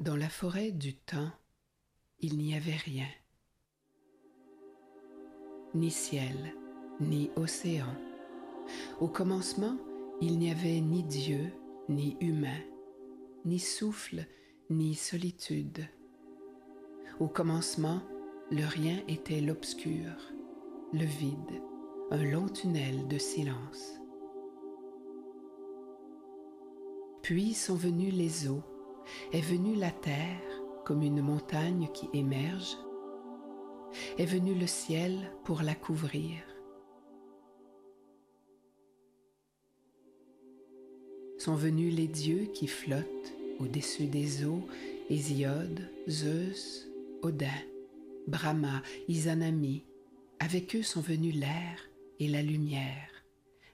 Dans la forêt du temps, il n'y avait rien. Ni ciel, ni océan. Au commencement, il n'y avait ni Dieu, ni humain, ni souffle, ni solitude. Au commencement, le rien était l'obscur, le vide, un long tunnel de silence. Puis sont venus les eaux, est venue la terre comme une montagne qui émerge, est venu le ciel pour la couvrir. Sont venus les dieux qui flottent au-dessus des eaux, Hésiode, Zeus, Odin, Brahma, Izanami. Avec eux sont venus l'air et la lumière,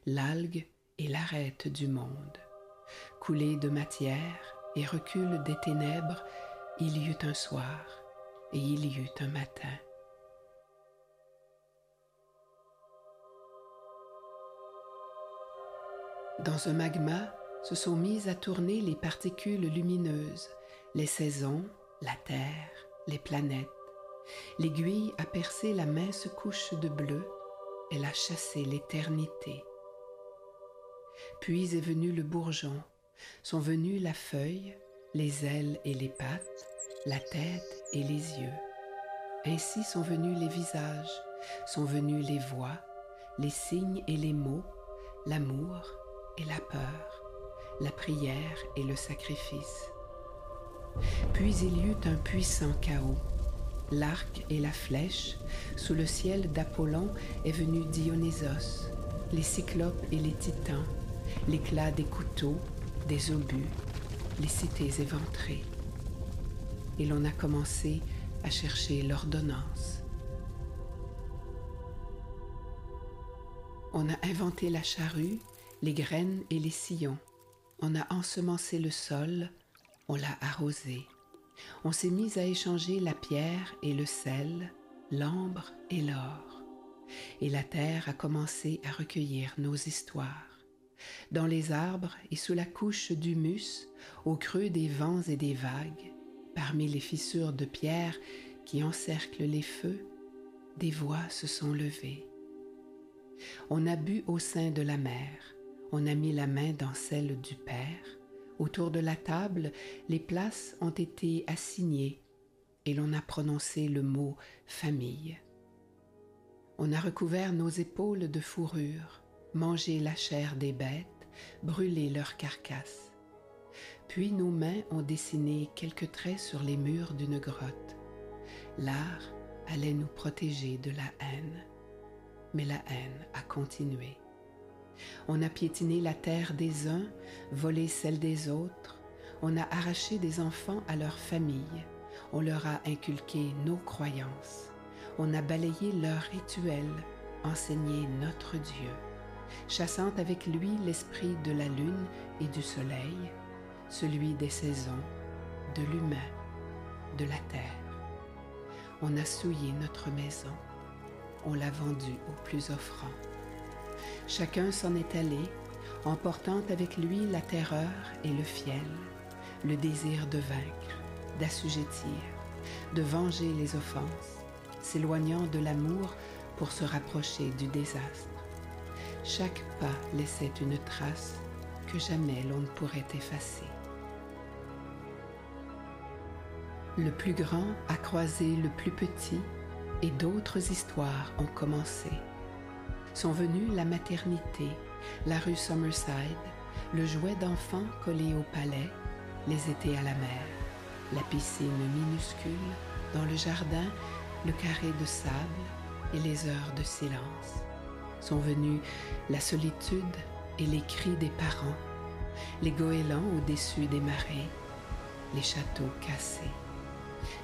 l'algue et l'arête du monde. Coulée de matière et recul des ténèbres, il y eut un soir et il y eut un matin. Dans un magma se sont mises à tourner les particules lumineuses, les saisons, la Terre, les planètes. L'aiguille a percé la mince couche de bleu, elle a chassé l'éternité. Puis est venu le bourgeon, sont venues la feuille, les ailes et les pattes, la tête et les yeux. Ainsi sont venus les visages, sont venus les voix, les signes et les mots, l'amour et la peur, la prière et le sacrifice. Puis il y eut un puissant chaos. L'arc et la flèche, sous le ciel d'Apollon est venu Dionysos, les cyclopes et les titans, l'éclat des couteaux, des obus, les cités éventrées. Et l'on a commencé à chercher l'ordonnance. On a inventé la charrue, les graines et les sillons. On a ensemencé le sol, on l'a arrosé. On s'est mis à échanger la pierre et le sel, l'ambre et l'or. Et la terre a commencé à recueillir nos histoires dans les arbres et sous la couche d'humus, au creux des vents et des vagues, parmi les fissures de pierre qui encerclent les feux, des voix se sont levées. On a bu au sein de la mer, on a mis la main dans celle du Père, autour de la table, les places ont été assignées et l'on a prononcé le mot famille. On a recouvert nos épaules de fourrure, manger la chair des bêtes, brûler leurs carcasses. Puis nos mains ont dessiné quelques traits sur les murs d'une grotte. L'art allait nous protéger de la haine, mais la haine a continué. On a piétiné la terre des uns, volé celle des autres, on a arraché des enfants à leur famille, on leur a inculqué nos croyances, on a balayé leurs rituels, enseigné notre Dieu chassant avec lui l'esprit de la lune et du soleil, celui des saisons, de l'humain, de la terre. On a souillé notre maison, on l'a vendue au plus offrant. Chacun s'en est allé, emportant avec lui la terreur et le fiel, le désir de vaincre, d'assujettir, de venger les offenses, s'éloignant de l'amour pour se rapprocher du désastre. Chaque pas laissait une trace que jamais l'on ne pourrait effacer. Le plus grand a croisé le plus petit et d'autres histoires ont commencé. Sont venues la maternité, la rue Summerside, le jouet d'enfant collé au palais, les étés à la mer, la piscine minuscule, dans le jardin, le carré de sable et les heures de silence sont venus la solitude et les cris des parents, les goélands au-dessus des marées, les châteaux cassés,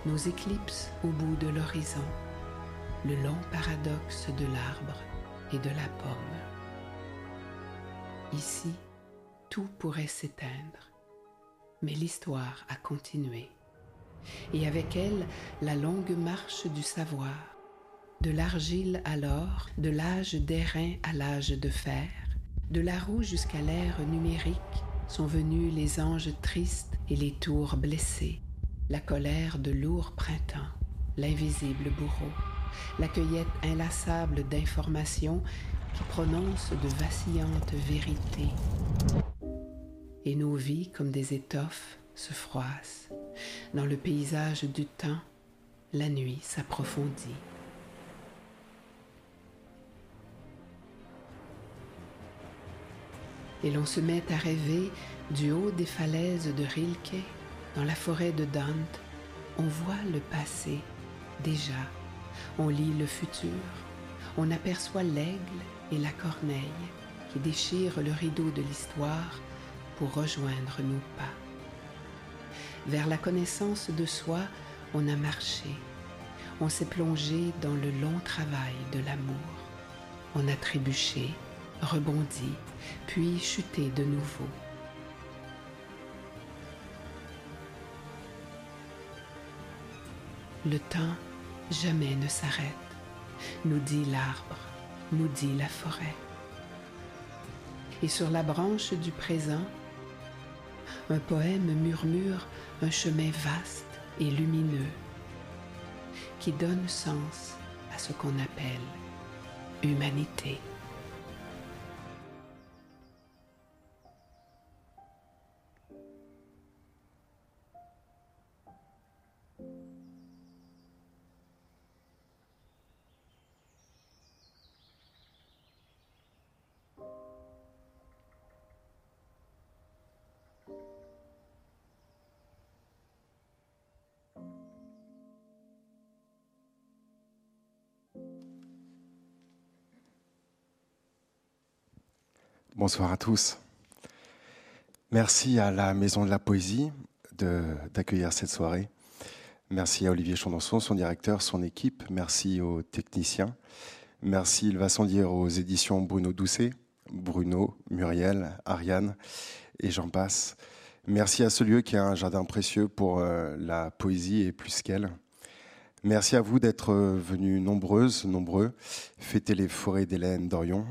nos éclipses au bout de l'horizon, le long paradoxe de l'arbre et de la pomme. Ici, tout pourrait s'éteindre, mais l'histoire a continué, et avec elle la longue marche du savoir, de l'argile à l'or, de l'âge d'airain à l'âge de fer, de la roue jusqu'à l'ère numérique sont venus les anges tristes et les tours blessés, la colère de lourds printemps, l'invisible bourreau, la cueillette inlassable d'informations qui prononcent de vacillantes vérités. Et nos vies, comme des étoffes, se froissent. Dans le paysage du temps, la nuit s'approfondit. Et l'on se met à rêver du haut des falaises de Rilke, dans la forêt de Dante, on voit le passé déjà, on lit le futur, on aperçoit l'aigle et la corneille qui déchirent le rideau de l'histoire pour rejoindre nos pas. Vers la connaissance de soi, on a marché, on s'est plongé dans le long travail de l'amour, on a trébuché, rebondi, puis chuté de nouveau. Le temps jamais ne s'arrête, nous dit l'arbre, nous dit la forêt. Et sur la branche du présent, un poème murmure un chemin vaste et lumineux qui donne sens à ce qu'on appelle humanité. Bonsoir à tous. Merci à la Maison de la Poésie d'accueillir cette soirée. Merci à Olivier Chandonson, son directeur, son équipe. Merci aux techniciens. Merci, il va sans dire, aux éditions Bruno Doucet, Bruno, Muriel, Ariane et j'en passe. Merci à ce lieu qui est un jardin précieux pour euh, la poésie et plus qu'elle. Merci à vous d'être venus nombreuses, nombreux, fêter les forêts d'Hélène Dorion.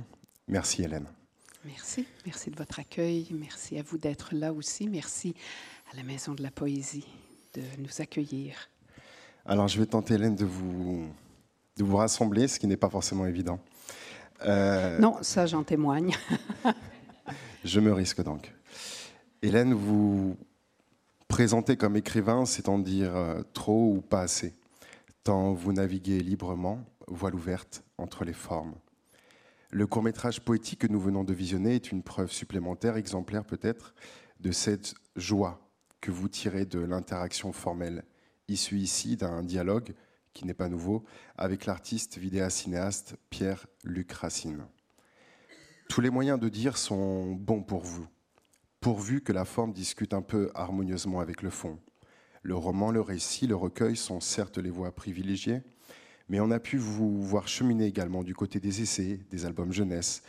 Merci Hélène. Merci, merci de votre accueil. Merci à vous d'être là aussi. Merci à la Maison de la Poésie de nous accueillir. Alors, je vais tenter, Hélène, de vous, de vous rassembler, ce qui n'est pas forcément évident. Euh, non, ça, j'en témoigne. je me risque donc. Hélène, vous présentez comme écrivain, c'est en dire euh, trop ou pas assez, tant vous naviguez librement, voile ouverte entre les formes. Le court-métrage poétique que nous venons de visionner est une preuve supplémentaire, exemplaire peut-être, de cette joie que vous tirez de l'interaction formelle, issue ici d'un dialogue qui n'est pas nouveau, avec l'artiste vidéacinéaste Pierre-Luc Racine. Tous les moyens de dire sont bons pour vous, pourvu que la forme discute un peu harmonieusement avec le fond. Le roman, le récit, le recueil sont certes les voies privilégiées, mais on a pu vous voir cheminer également du côté des essais, des albums jeunesse.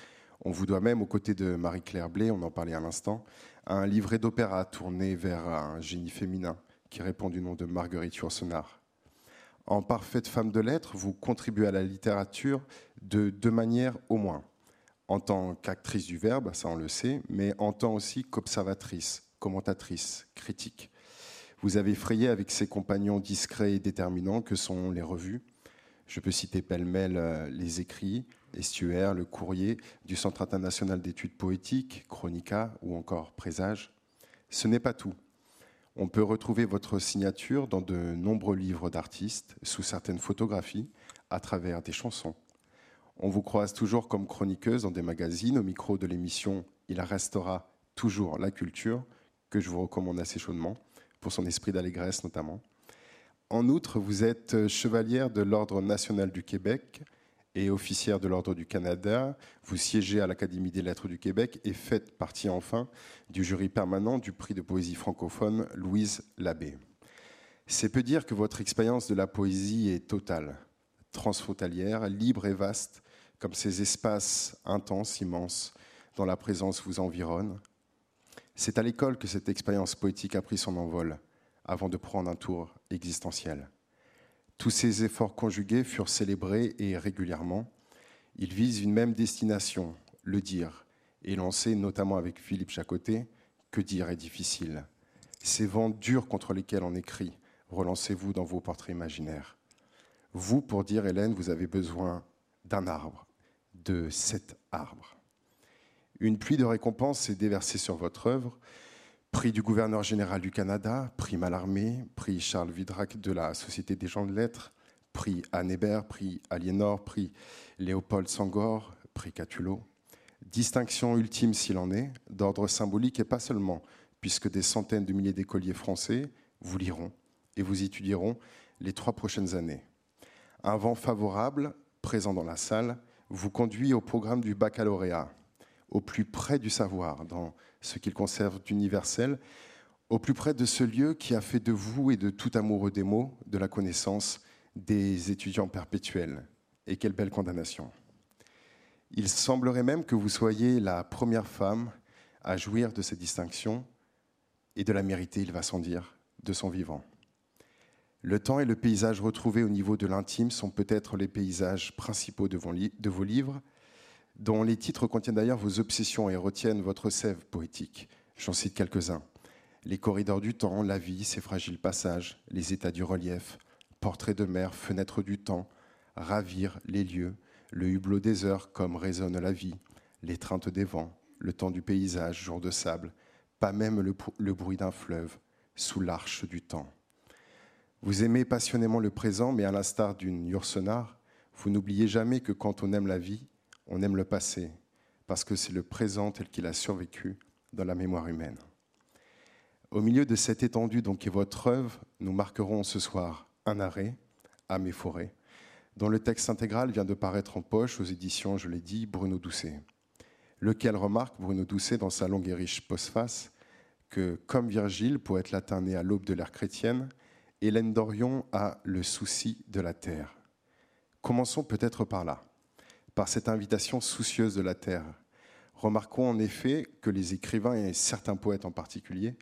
On vous doit même, aux côtés de Marie-Claire Blé, on en parlait à l'instant, un livret d'opéra tourné vers un génie féminin qui répond du nom de Marguerite Yourcenar. En parfaite femme de lettres, vous contribuez à la littérature de deux manières au moins. En tant qu'actrice du verbe, ça on le sait, mais en tant aussi qu'observatrice, commentatrice, critique. Vous avez frayé avec ses compagnons discrets et déterminants que sont les revues, je peux citer pêle-mêle euh, les écrits, Estuaire, le courrier du Centre international d'études poétiques, Chronica ou encore Présage. Ce n'est pas tout. On peut retrouver votre signature dans de nombreux livres d'artistes, sous certaines photographies, à travers des chansons. On vous croise toujours comme chroniqueuse dans des magazines au micro de l'émission Il restera toujours la culture, que je vous recommande assez chaudement, pour son esprit d'allégresse notamment. En outre, vous êtes chevalière de l'Ordre national du Québec et officière de l'Ordre du Canada. Vous siégez à l'Académie des lettres du Québec et faites partie enfin du jury permanent du prix de poésie francophone Louise Labbé. C'est peu dire que votre expérience de la poésie est totale, transfrontalière, libre et vaste, comme ces espaces intenses, immenses, dont la présence vous environne. C'est à l'école que cette expérience poétique a pris son envol avant de prendre un tour existentiel. Tous ces efforts conjugués furent célébrés et régulièrement. Ils visent une même destination, le dire, et l'on sait notamment avec Philippe Chacoté que dire est difficile? Ces vents durs contre lesquels on écrit relancez-vous dans vos portraits imaginaires. Vous, pour dire Hélène, vous avez besoin d'un arbre, de cet arbre. Une pluie de récompenses s'est déversée sur votre œuvre. Prix du gouverneur général du Canada, prix Mallarmé, prix Charles Vidrac de la Société des gens de lettres, prix Anne Hébert, prix Aliénor, prix Léopold Sangor, prix Catulot. Distinction ultime s'il en est, d'ordre symbolique et pas seulement, puisque des centaines de milliers d'écoliers français vous liront et vous étudieront les trois prochaines années. Un vent favorable, présent dans la salle, vous conduit au programme du baccalauréat, au plus près du savoir, dans ce qu'il conserve d'universel, au plus près de ce lieu qui a fait de vous et de tout amoureux des mots, de la connaissance, des étudiants perpétuels. Et quelle belle condamnation. Il semblerait même que vous soyez la première femme à jouir de cette distinction et de la mériter, il va sans dire, de son vivant. Le temps et le paysage retrouvés au niveau de l'intime sont peut-être les paysages principaux de vos, livres, dont les titres contiennent d'ailleurs vos obsessions et retiennent votre sève poétique. J'en cite quelques-uns. Les corridors du temps, la vie, ses fragiles passages, les états du relief, portraits de mer, fenêtres du temps, ravir les lieux, le hublot des heures comme résonne la vie, l'étreinte des vents, le temps du paysage, jour de sable, pas même le, le bruit d'un fleuve, sous l'arche du temps. Vous aimez passionnément le présent, mais à l'instar d'une Yourcenar, vous n'oubliez jamais que quand on aime la vie, on aime le passé, parce que c'est le présent tel qu'il a survécu dans la mémoire humaine. Au milieu de cette étendue donc est votre œuvre, nous marquerons ce soir un arrêt, à mes forêts, dont le texte intégral vient de paraître en poche aux éditions, je l'ai dit, Bruno Doucet, lequel remarque Bruno Doucet dans sa longue et riche postface que, comme Virgile, poète latin né à l'aube de l'ère chrétienne, Hélène Dorion a le souci de la terre. Commençons peut-être par là par cette invitation soucieuse de la terre. Remarquons en effet que les écrivains, et certains poètes en particulier,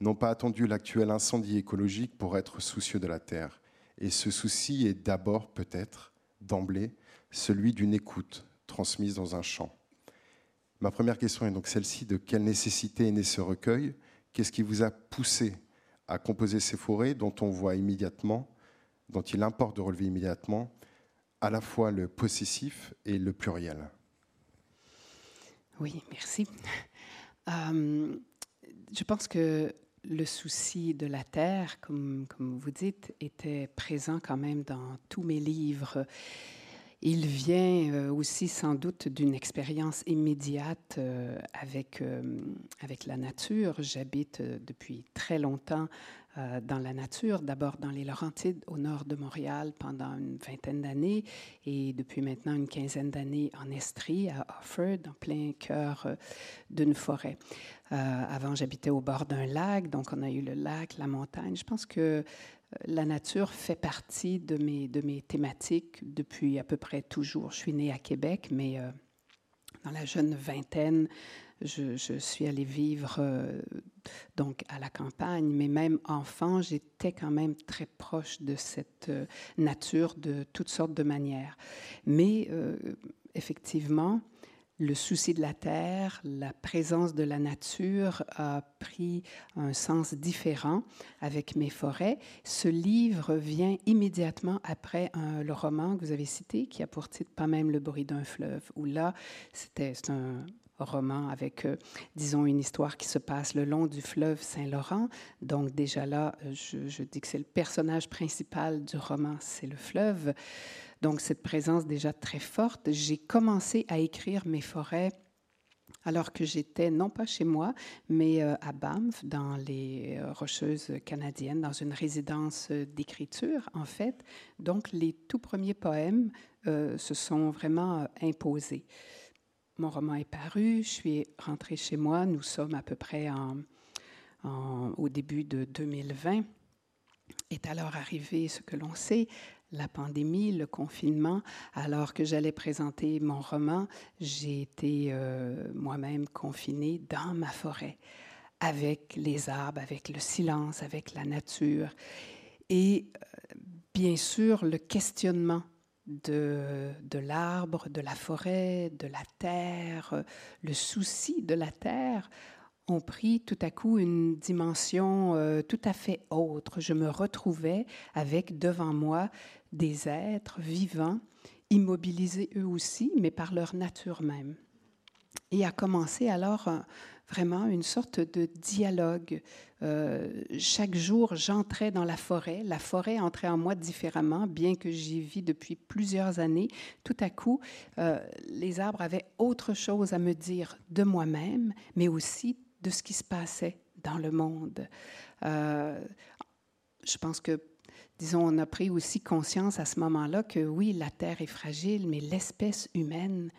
n'ont pas attendu l'actuel incendie écologique pour être soucieux de la terre. Et ce souci est d'abord, peut-être, d'emblée, celui d'une écoute transmise dans un chant. Ma première question est donc celle-ci, de quelle nécessité est né ce recueil? Qu'est-ce qui vous a poussé à composer ces forêts dont on voit immédiatement, dont il importe de relever immédiatement à la fois le possessif et le pluriel. Oui, merci. Euh, je pense que le souci de la terre, comme, comme vous dites, était présent quand même dans tous mes livres. Il vient euh, aussi sans doute d'une expérience immédiate euh, avec, avec la nature. J'habite depuis très longtemps euh, dans la nature, d'abord dans les Laurentides au nord de Montréal pendant une vingtaine d'années et depuis maintenant une quinzaine d'années en Estrie, à Offord, en plein cœur euh, d'une forêt. Euh, avant, j'habitais au bord d'un lac, donc on a eu le lac, la montagne. Je pense que la nature fait partie de mes, de mes thématiques depuis à peu près toujours. Je suis née à Québec, mais dans la jeune vingtaine, je, suis allée vivre euh, donc à la campagne, mais même enfant, j'étais quand même très proche de cette euh, nature de toutes sortes de manières. Mais euh, effectivement, le souci de la terre, la présence de la nature a pris un sens différent avec mes forêts. Ce livre vient immédiatement après le roman que vous avez cité, qui a pour titre Pas même le bruit d'un fleuve, où là, c'était un, roman avec, euh, disons, une histoire qui se passe le long du fleuve Saint-Laurent. Donc déjà là, euh, je, dis que c'est le personnage principal du roman, c'est le fleuve. Donc cette présence déjà très forte. J'ai commencé à écrire mes forêts alors que j'étais non pas chez moi, mais euh, à Banff, dans les Rocheuses canadiennes, dans une résidence d'écriture, en fait. Donc les tout premiers poèmes se sont vraiment imposés. Mon roman est paru, je suis rentrée chez moi, nous sommes à peu près au début de 2020. Est alors arrivé ce que l'on sait, la pandémie, le confinement. Alors que j'allais présenter mon roman, j'ai été euh, moi-même confinée dans ma forêt, avec les arbres, avec le silence, avec la nature. Et euh, bien sûr, le questionnement de, de l'arbre, de la forêt, de la terre, le souci de la terre ont pris tout à coup une dimension euh, tout à fait autre. Je me retrouvais avec devant moi des êtres vivants, immobilisés eux aussi, mais par leur nature même. Et a commencé alors vraiment une sorte de dialogue. Euh, chaque jour, j'entrais dans la forêt. La forêt entrait en moi différemment, bien que j'y vis depuis plusieurs années. Tout à coup, euh, les arbres avaient autre chose à me dire de moi-même, mais aussi de ce qui se passait dans le monde. Euh, je pense que, disons, on a pris aussi conscience à ce moment-là que oui, la Terre est fragile, mais l'espèce humaine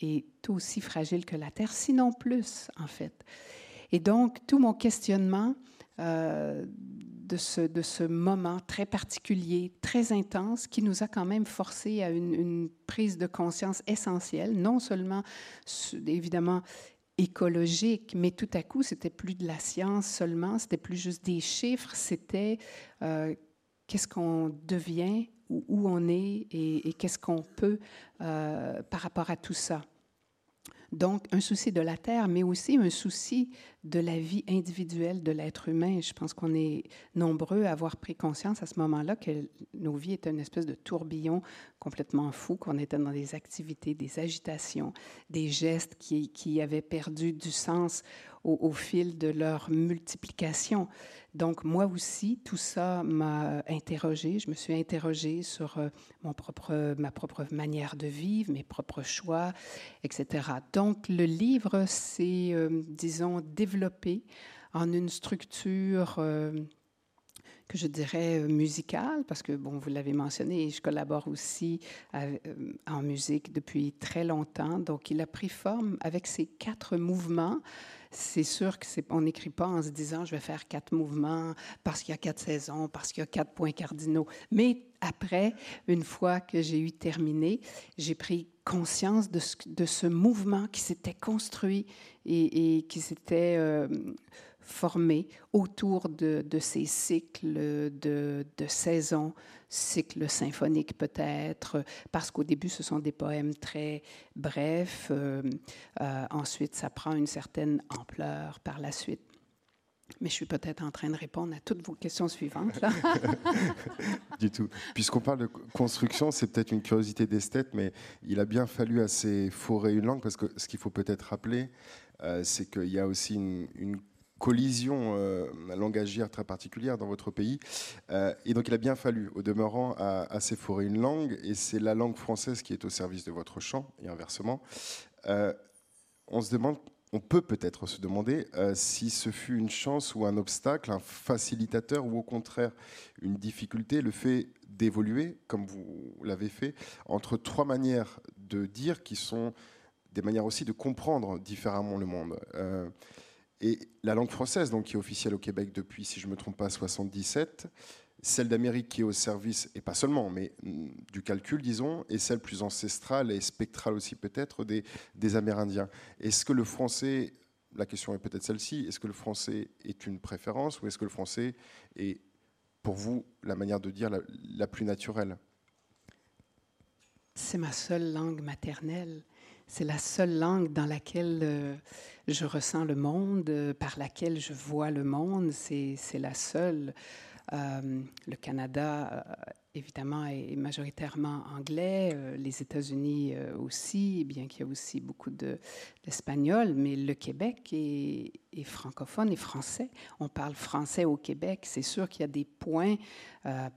est aussi fragile que la Terre, sinon plus, en fait. Et donc, tout mon questionnement euh, de, ce, de ce moment très particulier, très intense, qui nous a quand même forcé à une, prise de conscience essentielle, non seulement, évidemment, écologique, mais tout à coup, c'était plus de la science seulement, c'était plus juste des chiffres, c'était euh, qu'est-ce qu'on devient, où, on est et, qu'est-ce qu'on peut euh, par rapport à tout ça. Donc, un souci de la Terre, mais aussi un souci de la vie individuelle de l'être humain. Je pense qu'on est nombreux à avoir pris conscience à ce moment-là que nos vies étaient une espèce de tourbillon complètement fou, qu'on était dans des activités, des agitations, des gestes qui avaient perdu du sens au, fil de leur multiplication. Donc moi aussi, tout ça m'a interrogé. Je me suis interrogée sur euh, mon propre, ma propre manière de vivre, mes propres choix, etc. Donc le livre s'est, euh, disons, développé en une structure euh, que je dirais musicale, parce que, bon, vous l'avez mentionné, je collabore aussi en musique depuis très longtemps. Donc, il a pris forme avec ces quatre mouvements c'est sûr qu'on n'écrit pas en se disant je vais faire quatre mouvements parce qu'il y a quatre saisons, parce qu'il y a quatre points cardinaux. Mais après, une fois que j'ai eu terminé, j'ai pris conscience de ce, mouvement qui s'était construit et, qui s'était euh, formé autour de, de ces cycles de, de saisons, cycle symphonique peut-être, parce qu'au début, ce sont des poèmes très brefs. Euh, euh, ensuite, ça prend une certaine ampleur par la suite. Mais je suis peut-être en train de répondre à toutes vos questions suivantes. du tout. Puisqu'on parle de construction, c'est peut-être une curiosité d'esthète, mais il a bien fallu assez forer une langue, parce que ce qu'il faut peut-être rappeler, euh, c'est qu'il y a aussi une collision euh, langagière très particulière dans votre pays. Euh, et donc il a bien fallu, au demeurant, à, s'efforer une langue, et c'est la langue française qui est au service de votre chant, et inversement. Euh, on se demande, on peut peut-être se demander si ce fut une chance ou un obstacle, un facilitateur, ou au contraire une difficulté, le fait d'évoluer, comme vous l'avez fait, entre trois manières de dire qui sont des manières aussi de comprendre différemment le monde. Et la langue française, donc, qui est officielle au Québec depuis, si je ne me trompe pas, 77, celle d'Amérique qui est au service, et pas seulement, mais mm, du calcul, disons, et celle plus ancestrale et spectrale aussi peut-être des, Amérindiens. Est-ce que le français, la question est peut-être celle-ci, est-ce que le français est une préférence ou est-ce que le français est, pour vous, la manière de dire la plus naturelle? C'est ma seule langue maternelle. C'est la seule langue dans laquelle euh, je ressens le monde, euh, par laquelle je vois le monde. C'est la seule. Euh, le Canada, évidemment, est majoritairement anglais. les États-Unis aussi, bien qu'il y ait aussi beaucoup d'espagnol. mais le Québec est, est, francophone et français. On parle français au Québec. C'est sûr qu'il y a des points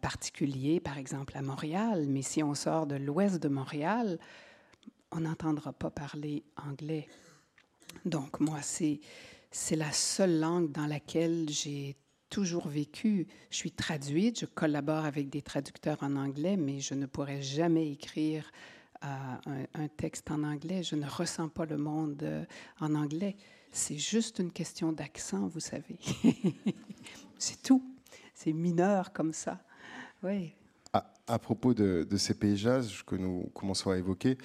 particuliers, par exemple à Montréal. Mais si on sort de l'ouest de Montréal, on n'entendra pas parler anglais. Donc moi, c'est, c'est la seule langue dans laquelle j'ai toujours vécu. Je suis traduite, je collabore avec des traducteurs en anglais, mais je ne pourrais jamais écrire euh, un, texte en anglais. Je ne ressens pas le monde euh, en anglais. C'est juste une question d'accent, vous savez. c'est tout. C'est mineur comme ça. Oui. À, propos de, de, ces paysages que nous commençons à évoquer,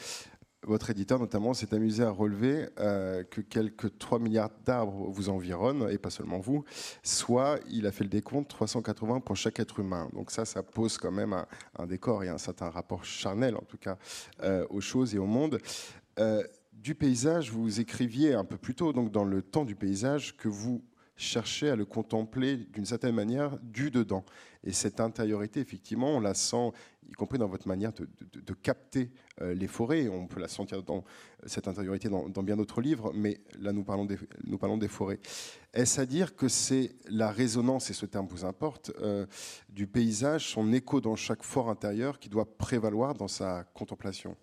votre éditeur notamment s'est amusé à relever euh, que quelques 3 milliards d'arbres vous environnent, et pas seulement vous, soit il a fait le décompte 380 pour chaque être humain. Donc ça, ça pose quand même un, décor et un certain rapport charnel, en tout cas, euh, aux choses et au monde. Euh, du paysage, vous écriviez un peu plus tôt, donc dans le temps du paysage, que vous cherchez à le contempler d'une certaine manière du dedans. Et cette intériorité, effectivement, on la sent, y compris dans votre manière de, capter euh, les forêts. On peut la sentir dans cette intériorité dans, bien d'autres livres, mais là, nous parlons des, nous parlons des forêts. Est-ce à dire que c'est la résonance, et ce terme vous importe, euh, du paysage, son écho dans chaque fort intérieur qui doit prévaloir dans sa contemplation?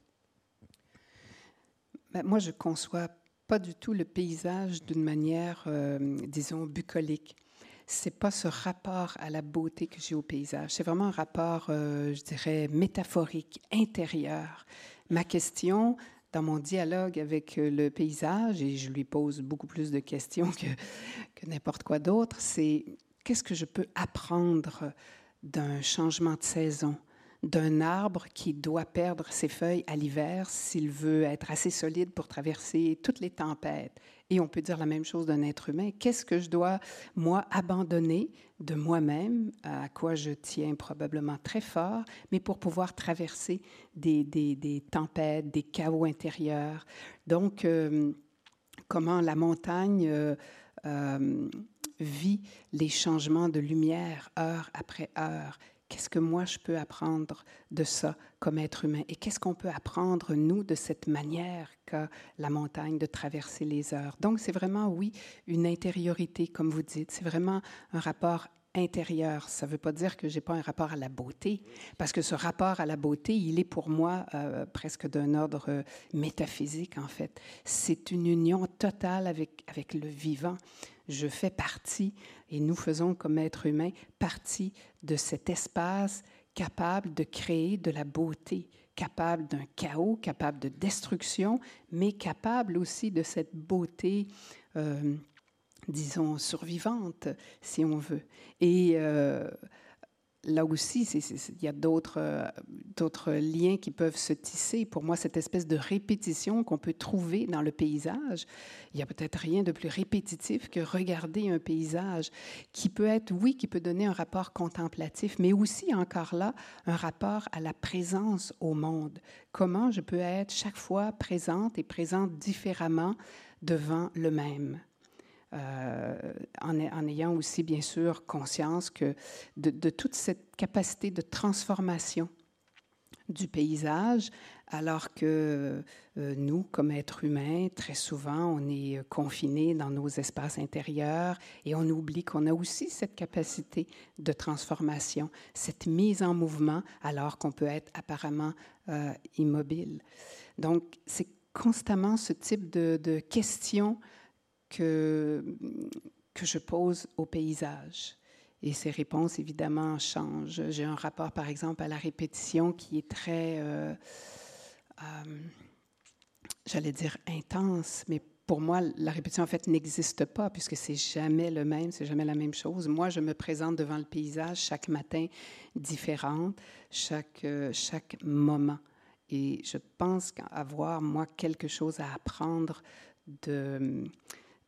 Ben, Moi, je conçois pas du tout le paysage d'une manière, euh, disons, bucolique c'est pas ce rapport à la beauté que j'ai au paysage. C'est vraiment un rapport, euh, je dirais, métaphorique, intérieur. Ma question dans mon dialogue avec euh, le paysage, et je lui pose beaucoup plus de questions que, que n'importe quoi d'autre, c'est qu'est-ce que je peux apprendre d'un changement de saison, d'un arbre qui doit perdre ses feuilles à l'hiver s'il veut être assez solide pour traverser toutes les tempêtes. Et on peut dire la même chose d'un être humain. Qu'est-ce que je dois, moi, abandonner de moi-même, à quoi je tiens probablement très fort, mais pour pouvoir traverser des, des, tempêtes, des chaos intérieurs? Donc, euh, comment la montagne euh, euh, vit les changements de lumière heure après heure Qu'est-ce que moi je peux apprendre de ça comme être humain? Et qu'est-ce qu'on peut apprendre, nous, de cette manière qu'a la montagne de traverser les heures? Donc, c'est vraiment, oui, une intériorité, comme vous dites. C'est vraiment un rapport intérieur. Ça ne veut pas dire que j'ai pas un rapport à la beauté, parce que ce rapport à la beauté, il est pour moi euh, presque d'un ordre métaphysique, en fait. C'est une union totale avec, avec le vivant. Je fais partie, et nous faisons comme êtres humains partie de cet espace capable de créer de la beauté, capable d'un chaos, capable de destruction, mais capable aussi de cette beauté euh, disons, survivante, si on veut. Et euh, là aussi, il y a d'autres, d'autres liens qui peuvent se tisser. Pour moi, cette espèce de répétition qu'on peut trouver dans le paysage, il n'y a peut-être rien de plus répétitif que regarder un paysage qui peut être, oui, qui peut donner un rapport contemplatif, mais aussi encore là, un rapport à la présence au monde. Comment je peux être chaque fois présente et présente différemment devant le même? Euh, en, ayant aussi, bien sûr, conscience que de, toute cette capacité de transformation du paysage, alors que euh, nous, comme êtres humains, très souvent, on est confinés dans nos espaces intérieurs et on oublie qu'on a aussi cette capacité de transformation, cette mise en mouvement, alors qu'on peut être apparemment euh, immobile. Donc, c'est constamment ce type de, de questions que, que je pose au paysage. Et ces réponses, évidemment, changent. J'ai un rapport, par exemple, à la répétition qui est très, euh, euh, j'allais dire, intense, mais pour moi, la répétition, en fait, n'existe pas puisque c'est jamais le même, c'est jamais la même chose. Moi, je me présente devant le paysage chaque matin différente, chaque, euh, chaque moment. Et je pense qu'avoir, moi, quelque chose à apprendre de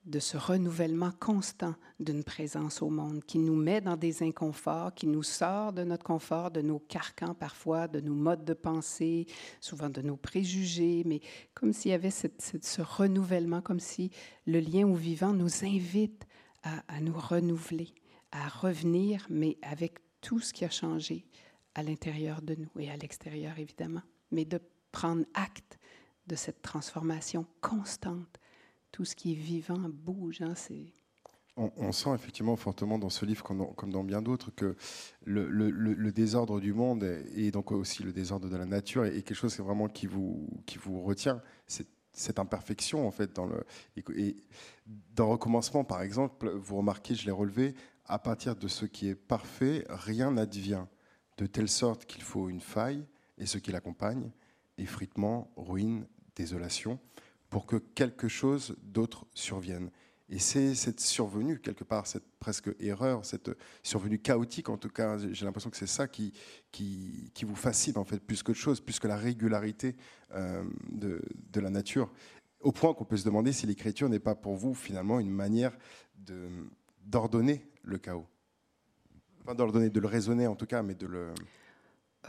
de ce renouvellement constant d'une présence au monde qui nous met dans des inconforts, qui nous sort de notre confort, de nos carcans parfois, de nos modes de pensée, souvent de nos préjugés, mais comme s'il y avait ce renouvellement, comme si le lien au vivant nous invite à, à nous renouveler, à revenir, mais avec tout ce qui a changé à l'intérieur de nous et à l'extérieur évidemment, mais de prendre acte de cette transformation constante tout ce qui est vivant bouge. Hein, on, sent effectivement fortement dans ce livre, comme dans, bien d'autres, que le, désordre du monde et, donc aussi le désordre de la nature est, quelque chose vraiment qui vous, vous retient. C'est cette imperfection en fait dans le et, dans recommencement par exemple vous remarquez je l'ai relevé à partir de ce qui est parfait rien n'advient de telle sorte qu'il faut une faille et ce qui l'accompagne effritement ruine désolation pour que quelque chose d'autre survienne. Et c'est cette survenue, quelque part, cette presque erreur, cette survenue chaotique, en tout cas, j'ai l'impression que c'est ça qui, qui, qui, vous fascine, en fait, plus que de chose, plus que la régularité euh, de, de, la nature. Au point qu'on peut se demander si l'écriture n'est pas pour vous, finalement, une manière d'ordonner le chaos. Enfin, d'ordonner, de le raisonner, en tout cas, mais de le,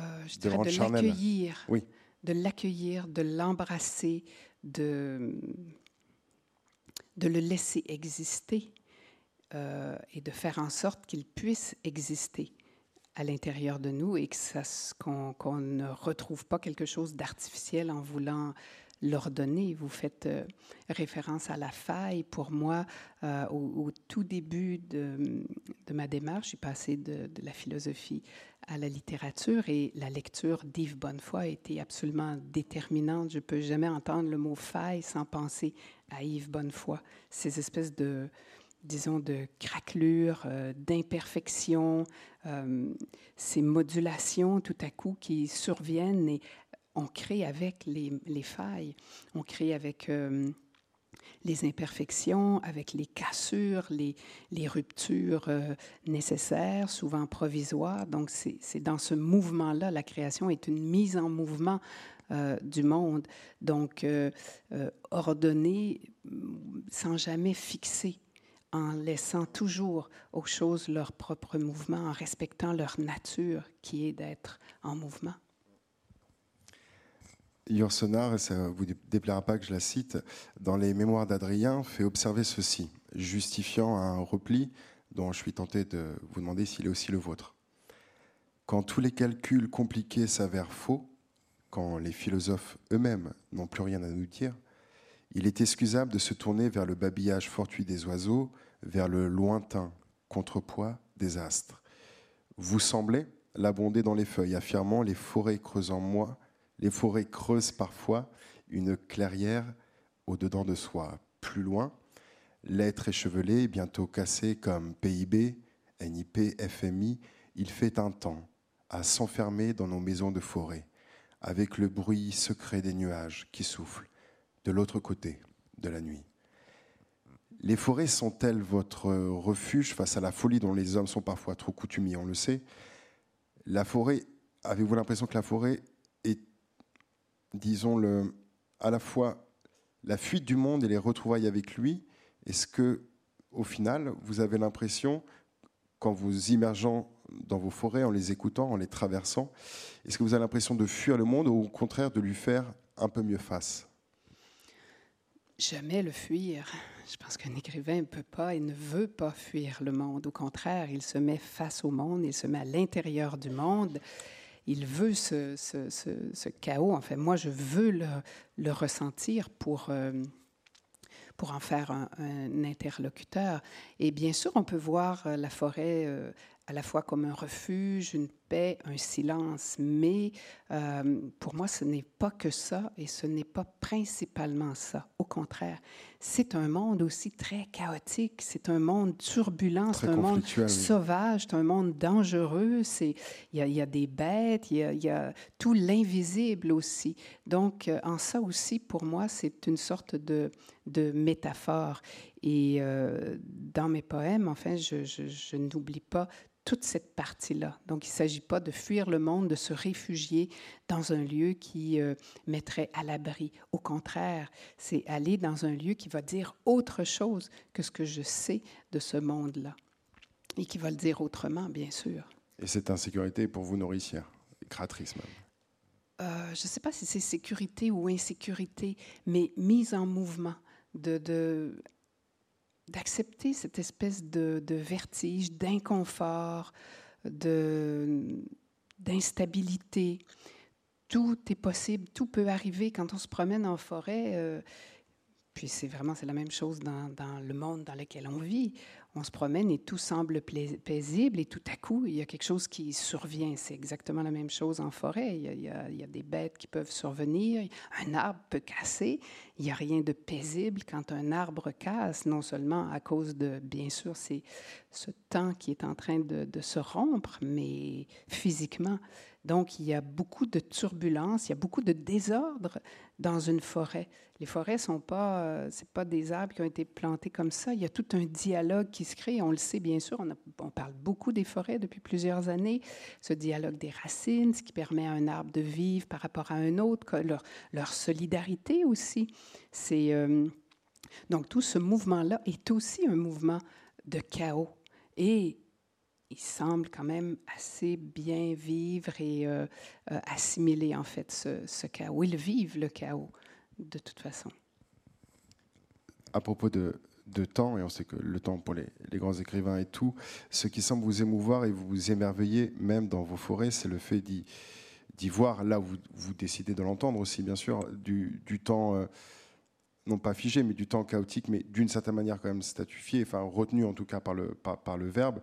euh, je de l'accueillir. Oui. De l'accueillir, de l'embrasser, de, de le laisser exister euh, et de faire en sorte qu'il puisse exister à l'intérieur de nous et qu'on ne retrouve pas quelque chose d'artificiel en voulant l'ordonner. Vous faites euh, référence à la faille. Pour moi, euh, au, tout début de, ma démarche, j'ai passé de, de, la philosophie à la littérature et la lecture d'Yves Bonnefoy a été absolument déterminante. Je ne peux jamais entendre le mot faille sans penser à Yves Bonnefoy. Ces espèces de, disons, de craquelures, euh, d'imperfections, ces modulations tout à coup qui surviennent et on crée avec les, failles, on crée avec euh, les imperfections, avec les cassures, les, ruptures euh, nécessaires, souvent provisoires. Donc c'est dans ce mouvement-là, la création est une mise en mouvement euh, du monde, donc ordonnée sans jamais fixer en laissant toujours aux choses leur propre mouvement, en respectant leur nature qui est d'être en mouvement. Yourcenar, et ça ne vous déplaira pas que je la cite, dans les mémoires d'Adrien, fait observer ceci, justifiant un repli dont je suis tenté de vous demander s'il est aussi le vôtre. Quand tous les calculs compliqués s'avèrent faux, quand les philosophes eux-mêmes n'ont plus rien à nous dire, il est excusable de se tourner vers le babillage fortuit des oiseaux, vers le lointain contrepoids des astres. Vous semblez l'abonder dans les feuilles, affirmant les forêts creusant moi les forêts creusent parfois une clairière au-dedans de soi. Plus loin, l'être échevelé, bientôt cassé comme PIB, NIP, FMI, il fait un temps à s'enfermer dans nos maisons de forêt, avec le bruit secret des nuages qui soufflent de l'autre côté de la nuit. Les forêts sont-elles votre refuge face à la folie dont les hommes sont parfois trop coutumiers, on le sait? La forêt, avez-vous l'impression que la forêt disons, le, à la fois la fuite du monde et les retrouvailles avec lui Est-ce que, au final, vous avez l'impression, qu'en vous immergeant dans vos forêts, en les écoutant, en les traversant, est-ce que vous avez l'impression de fuir le monde ou au contraire de lui faire un peu mieux face? Jamais le fuir. Je pense qu'un écrivain ne peut pas et ne veut pas fuir le monde. Au contraire, il se met face au monde, il se met à l'intérieur du monde il veut ce, ce, chaos. En fait, moi, je veux le, ressentir pour, euh, pour en faire un, un, interlocuteur. Et bien sûr, on peut voir euh, la forêt euh, à la fois comme un refuge, une paix, un silence. Mais euh, pour moi, ce n'est pas que ça et ce n'est pas principalement ça. Au contraire, c'est un monde aussi très chaotique, c'est un monde turbulent, c'est un monde sauvage, c'est un monde dangereux. Il y, y, a des bêtes, il y, y a, tout l'invisible aussi. Donc, euh, en ça aussi, pour moi, c'est une sorte de, de métaphore. Et euh, dans mes poèmes, enfin, je, je, je n'oublie pas toute cette partie-là. Donc, il ne s'agit pas de fuir le monde, de se réfugier dans un lieu qui euh, mettrait à l'abri. Au contraire, c'est aller dans un lieu qui va dire autre chose que ce que je sais de ce monde-là. Et qui va le dire autrement, bien sûr. Et cette insécurité pour vous nourricière, créatrice même euh, Je ne sais pas si c'est sécurité ou insécurité, mais mise en mouvement, de, de d'accepter cette espèce de, vertige, d'inconfort, d'instabilité. Tout est possible, tout peut arriver quand on se promène en forêt. Euh, puis c'est vraiment c'est la même chose dans, dans, le monde dans lequel on vit on se promène et tout semble paisible et tout à coup, il y a quelque chose qui survient. C'est exactement la même chose en forêt. Il y, a, des bêtes qui peuvent survenir, un arbre peut casser. Il n'y a rien de paisible quand un arbre casse, non seulement à cause de, bien sûr, c'est ce temps qui est en train de, de se rompre, mais physiquement. Donc, il y a beaucoup de turbulences, il y a beaucoup de désordre dans une forêt. Les forêts sont pas, euh, c'est pas des arbres qui ont été plantés comme ça. Il y a tout un dialogue qui se crée. On le sait bien sûr. On, parle beaucoup des forêts depuis plusieurs années. Ce dialogue des racines, ce qui permet à un arbre de vivre par rapport à un autre, leur, leur solidarité aussi. C'est euh, donc tout ce mouvement-là est aussi un mouvement de chaos. Et il semble quand même assez bien vivre et euh, euh, assimiler en fait ce, chaos. Ils vivent le chaos de toute façon. À propos de, temps, et on sait que le temps pour les, grands écrivains est tout, ce qui semble vous émouvoir et vous émerveiller même dans vos forêts, c'est le fait d'y voir, là vous, vous décidez de l'entendre aussi bien sûr, du, temps, euh, non pas figé, mais du temps chaotique, mais d'une certaine manière quand même statufié, enfin retenu en tout cas par le, par, le verbe.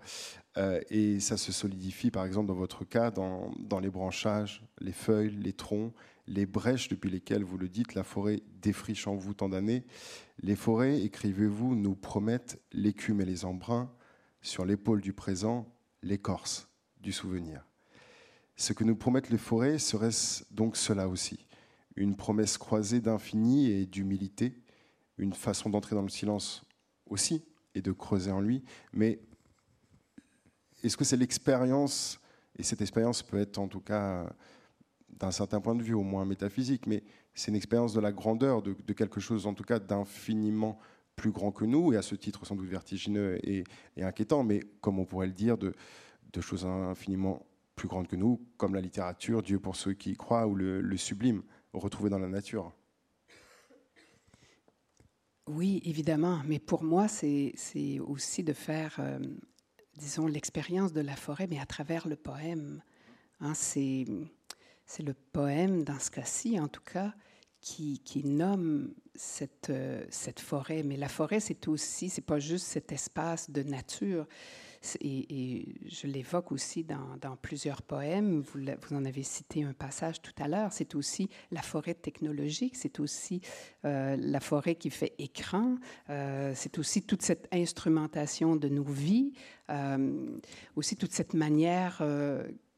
Euh, et ça se solidifie par exemple dans votre cas, dans, dans les branchages, les feuilles, les troncs, les brèches depuis lesquelles, vous le dites, la forêt défriche en vous tant d'années. Les forêts, écrivez-vous, nous promettent l'écume et les embruns, sur l'épaule du présent, l'écorce du souvenir. Ce que nous promettent les forêts serait donc cela aussi, une promesse croisée d'infini et d'humilité, une façon d'entrer dans le silence aussi et de creuser en lui, mais est-ce que c'est l'expérience, et cette expérience peut être en tout cas d'un certain point de vue, au moins métaphysique, mais c'est une expérience de la grandeur, de, quelque chose en tout cas d'infiniment plus grand que nous, et à ce titre sans doute vertigineux et, inquiétant, mais comme on pourrait le dire, de, choses infiniment plus grandes que nous, comme la littérature, Dieu pour ceux qui y croient, ou le, sublime, retrouvé dans la nature. Oui, évidemment, mais pour moi, c'est aussi de faire, euh, disons, l'expérience de la forêt, mais à travers le poème. Hein, c'est le poème, dans ce cas-ci en tout cas, qui, nomme cette, euh, cette forêt. Mais la forêt, c'est aussi, c'est pas juste cet espace de nature. Et, je l'évoque aussi dans, plusieurs poèmes. Vous, en avez cité un passage tout à l'heure. C'est aussi la forêt technologique. C'est aussi euh, la forêt qui fait écran. Euh, c'est aussi toute cette instrumentation de nos vies. aussi toute cette manière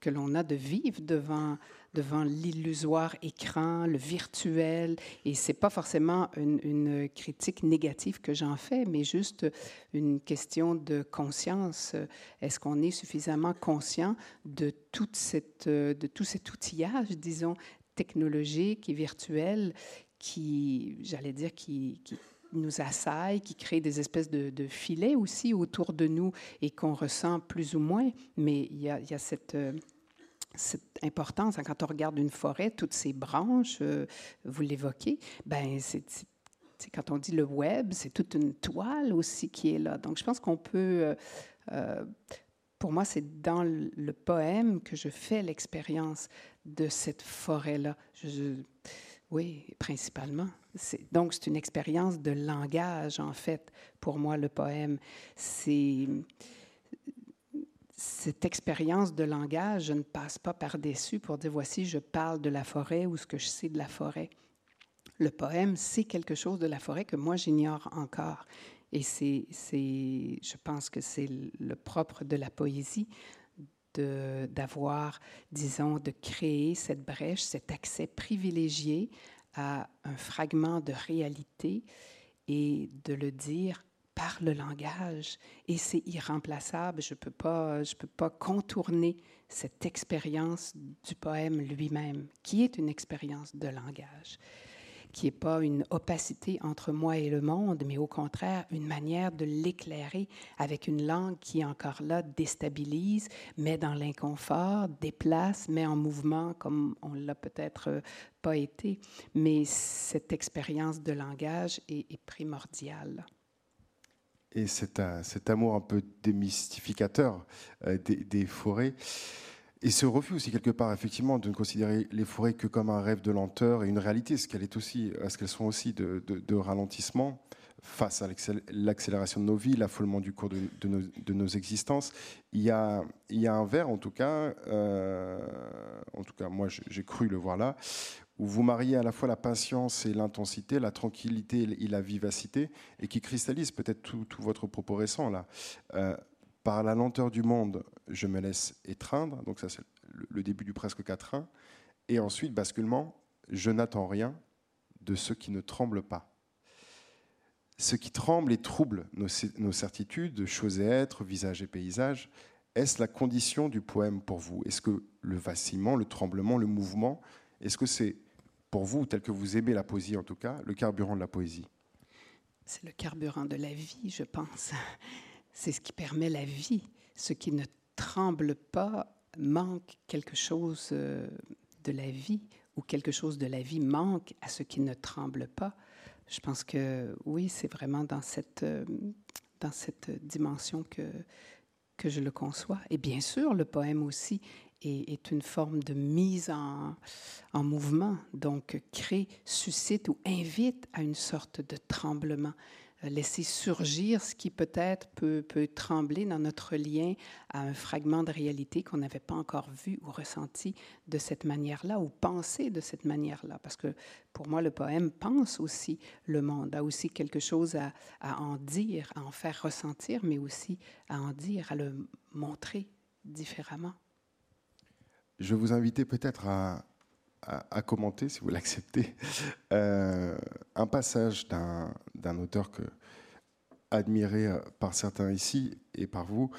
que l'on a de vivre devant devant l'illusoire écran, le virtuel. Et c'est pas forcément une, critique négative que j'en fais, mais juste une question de conscience. Est-ce qu'on est suffisamment conscient de, toute cette, de tout cet outillage, disons, technologique et virtuel qui, j'allais dire, qui, nous assaille, qui crée des espèces de, filets aussi autour de nous et qu'on ressent plus ou moins? Mais il y a, il y a cette, cette importance, hein, quand on regarde une forêt, toutes ces branches, euh, vous l'évoquez, ben c'est quand on dit le web, c'est toute une toile aussi qui est là. Donc je pense qu'on peut, euh, euh, pour moi, c'est dans le poème que je fais l'expérience de cette forêt-là. oui, principalement. Donc c'est une expérience de langage, en fait, pour moi, le poème. C'est cette expérience de langage, je ne passe pas par-dessus pour dire voici, je parle de la forêt ou ce que je sais de la forêt. Le poème, c'est quelque chose de la forêt que moi j'ignore encore. Et c'est, je pense que c'est le propre de la poésie d'avoir, disons, de créer cette brèche, cet accès privilégié à un fragment de réalité et de le dire par le langage et c'est irremplaçable. Je ne peux, pas, peux pas contourner cette expérience du poème lui-même, qui est une expérience de langage, qui n'est pas une opacité entre moi et le monde, mais au contraire une manière de l'éclairer avec une langue qui, encore là, déstabilise, met dans l'inconfort, déplace, met en mouvement comme on l'a peut-être pas été. Mais cette expérience de langage est primordiale et cet, amour un peu démystificateur euh, des, forêts. Et ce refus aussi, quelque part, effectivement, de ne considérer les forêts que comme un rêve de lenteur et une réalité, ce qu'elles qu'elles sont aussi de, ralentissement face à l'accélération de nos vies, l'affolement du cours de, nos, existences. Il y, a, un vers, en tout cas, euh, en tout cas, moi j'ai cru le voir là, où vous mariez à la fois la patience et l'intensité, la tranquillité et la vivacité, et qui cristallise peut-être tout, votre propos récent là. Euh, par la lenteur du monde, je me laisse étreindre, donc ça c'est le début du presque quatrain, et ensuite basculement, je n'attends rien de ce qui ne tremble pas. Ce qui tremble et trouble nos, nos certitudes, choses et êtres, visages et paysages, est-ce la condition du poème pour vous? Est-ce que le vacillement, le tremblement, le mouvement, est-ce que c'est pour vous, tel que vous aimez la poésie en tout cas, le carburant de la poésie C'est le carburant de la vie, je pense. C'est ce qui permet la vie. Ce qui ne tremble pas manque quelque chose euh, de la vie où quelque chose de la vie manque à ce qui ne tremble pas. Je pense que oui, c'est vraiment dans cette, euh, dans cette dimension que, que je le conçois. Et bien sûr, le poème aussi est, une forme de mise en, en, mouvement, donc crée, suscite ou invite à une sorte de tremblement. Euh, laisser surgir ce qui peut-être peut, peut, trembler dans notre lien à un fragment de réalité qu'on n'avait pas encore vu ou ressenti de cette manière-là ou pensé de cette manière-là. Parce que pour moi, le poème pense aussi le monde, a aussi quelque chose à en dire, à en faire ressentir, mais aussi à en dire, à le montrer différemment. Je vous inviter peut-être à, commenter, si vous l'acceptez, euh, un passage d'un auteur que admiré euh, par certains ici et par vous,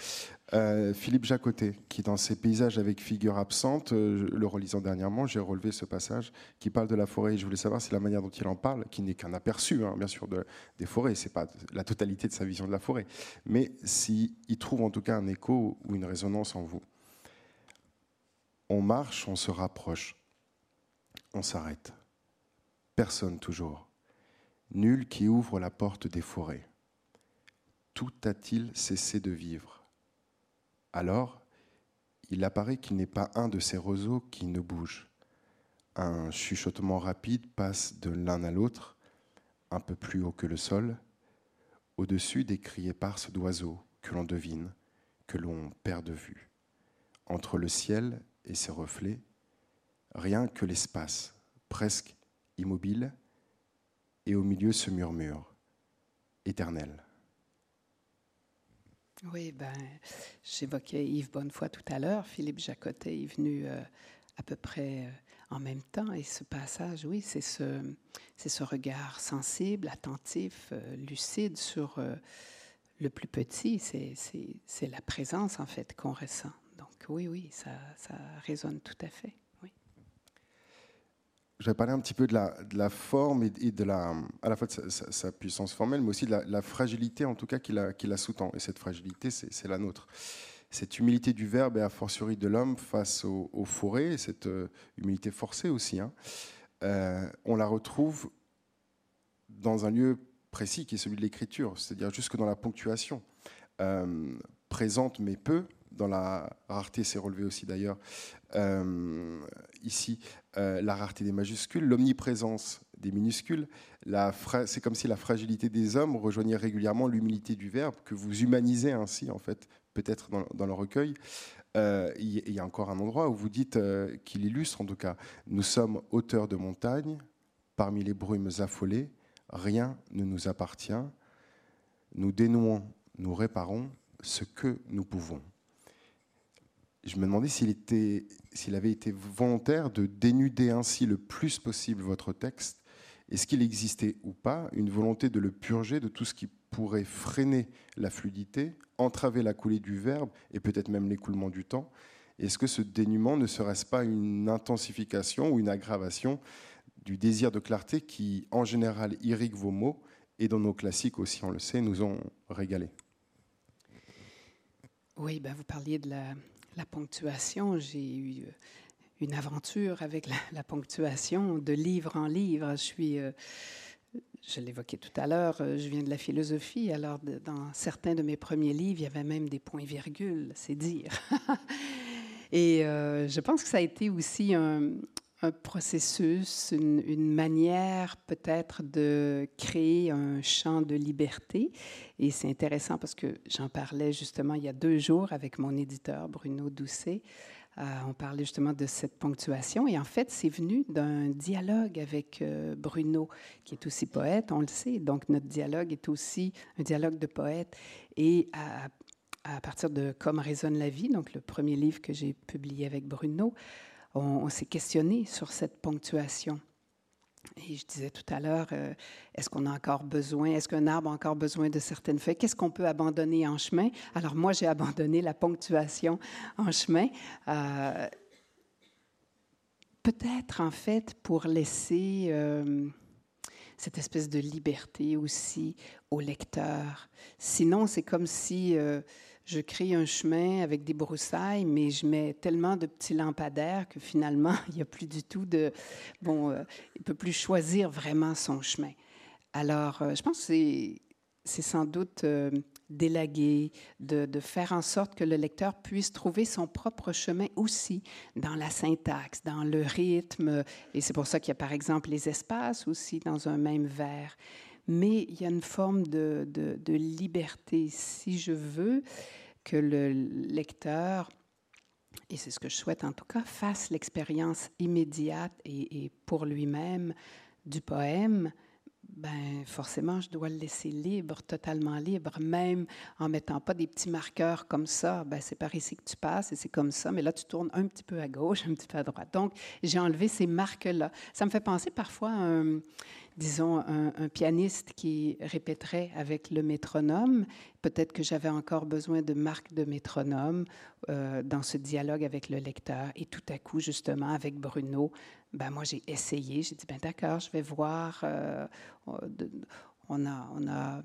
euh, Philippe Jacotet, qui dans ses paysages avec figures absentes, le relisant dernièrement, j'ai relevé ce passage qui parle de la forêt. je voulais savoir si la manière dont il en parle, qui n'est qu'un aperçu, hein, bien sûr, de, des forêts, c'est pas la totalité de sa vision de la forêt, mais s'il trouve en tout cas un écho ou une résonance en vous. On marche, on se rapproche on s'arrête. Personne toujours. Nul qui ouvre la porte des forêts. Tout a-t-il cessé de vivre? Alors, il apparaît qu'il n'est pas un de ces roseaux qui ne bouge. Un chuchotement rapide passe de l'un à l'autre, un peu plus haut que le sol, au-dessus des cris éparses d'oiseaux que l'on devine, que l'on perd de vue. Entre le ciel et ses reflets, rien que l'espace, presque immobile, et au milieu ce murmure éternel. Oui, ben, j'évoquais Yves Bonnefoy tout à l'heure. Philippe Jacotet est venu euh, à peu près euh, en même temps. Et ce passage, oui, c'est ce, c'est ce regard sensible, attentif, euh, lucide sur le plus petit. C'est, c'est, c'est la présence, en fait, qu'on ressent. Oui, oui, ça, ça résonne tout à fait je vais parler un petit peu de la, forme et, de la, à la fois de sa, puissance formelle, mais aussi de la, fragilité en tout cas qui la, qui sous-tend. Et cette fragilité, c'est la nôtre. Cette humilité du verbe et a fortiori de l'homme face aux, forêts, cette euh, humilité forcée aussi, hein, euh, on la retrouve dans un lieu précis qui est celui de l'écriture, c'est-à-dire jusque dans la ponctuation. Euh, présente mais peu, dans la rareté, c'est relevé aussi d'ailleurs euh, ici, euh, la rareté des majuscules, l'omniprésence des minuscules. C'est comme si la fragilité des hommes rejoignait régulièrement l'humilité du verbe, que vous humanisez ainsi, en fait, peut-être dans, le recueil. Euh, il y a encore un endroit où vous dites qu'il illustre, en tout cas, nous sommes auteurs de montagne, parmi les brumes affolées, rien ne nous appartient. Nous dénouons, nous réparons ce que nous pouvons je me demandais s'il, avait été volontaire de dénuder ainsi le plus possible votre texte. Est-ce qu'il existait ou pas une volonté de le purger de tout ce qui pourrait freiner la fluidité, entraver la coulée du verbe et peut-être même l'écoulement du temps? Est-ce que ce dénuement ne serait-ce pas une intensification ou une aggravation du désir de clarté qui, en général, irrigue vos mots et dont nos classiques aussi, on le sait, nous ont régalé Oui, ben vous parliez de la, la ponctuation, j'ai eu euh, une aventure avec la, ponctuation de livre en livre. Je suis, euh, je l'évoquais tout à l'heure, euh, je viens de la philosophie. Alors, dans certains de mes premiers livres, il y avait même des points-virgules, c'est dire. Et je pense que ça a été aussi un, un processus, une, manière peut-être de créer un champ de liberté. Et c'est intéressant parce que j'en parlais justement il y a deux jours avec mon éditeur Bruno Doucet. Euh, on parlait justement de cette ponctuation et en fait, c'est venu d'un dialogue avec euh, Bruno, qui est aussi poète, on le sait. Donc, notre dialogue est aussi un dialogue de poète. Et à, à partir de Comme résonne la vie, donc le premier livre que j'ai publié avec Bruno, on, s'est questionné sur cette ponctuation. Et je disais tout à l'heure, euh, est-ce qu'on a encore besoin, est-ce qu'un arbre a encore besoin de certaines feuilles? Qu'est-ce qu'on peut abandonner en chemin? Alors moi, j'ai abandonné la ponctuation en chemin. Euh, peut-être, en fait, pour laisser euh, cette espèce de liberté aussi au lecteur. Sinon, c'est comme si je crée un chemin avec des broussailles, mais je mets tellement de petits lampadaires que finalement, il n'y a plus du tout de... Bon, euh, il ne peut plus choisir vraiment son chemin. Alors, euh, je pense que c'est sans doute euh, d'élaguer, de, de, faire en sorte que le lecteur puisse trouver son propre chemin aussi dans la syntaxe, dans le rythme. Et c'est pour ça qu'il y a par exemple les espaces aussi dans un même vers mais il y a une forme de, liberté. Si je veux que le lecteur, et c'est ce que je souhaite en tout cas, fasse l'expérience immédiate et, pour lui-même du poème, ben forcément, je dois le laisser libre, totalement libre, même en mettant pas des petits marqueurs comme ça. Ben, c'est par ici que tu passes et c'est comme ça, mais là, tu tournes un petit peu à gauche, un petit peu à droite. Donc, j'ai enlevé ces marques-là. Ça me fait penser parfois à un, disons, un, pianiste qui répéterait avec le métronome. Peut-être que j'avais encore besoin de marques de métronome euh, dans ce dialogue avec le lecteur. Et tout à coup, justement, avec Bruno, ben moi, j'ai essayé. J'ai dit, ben d'accord, je vais voir. Euh, on a, on a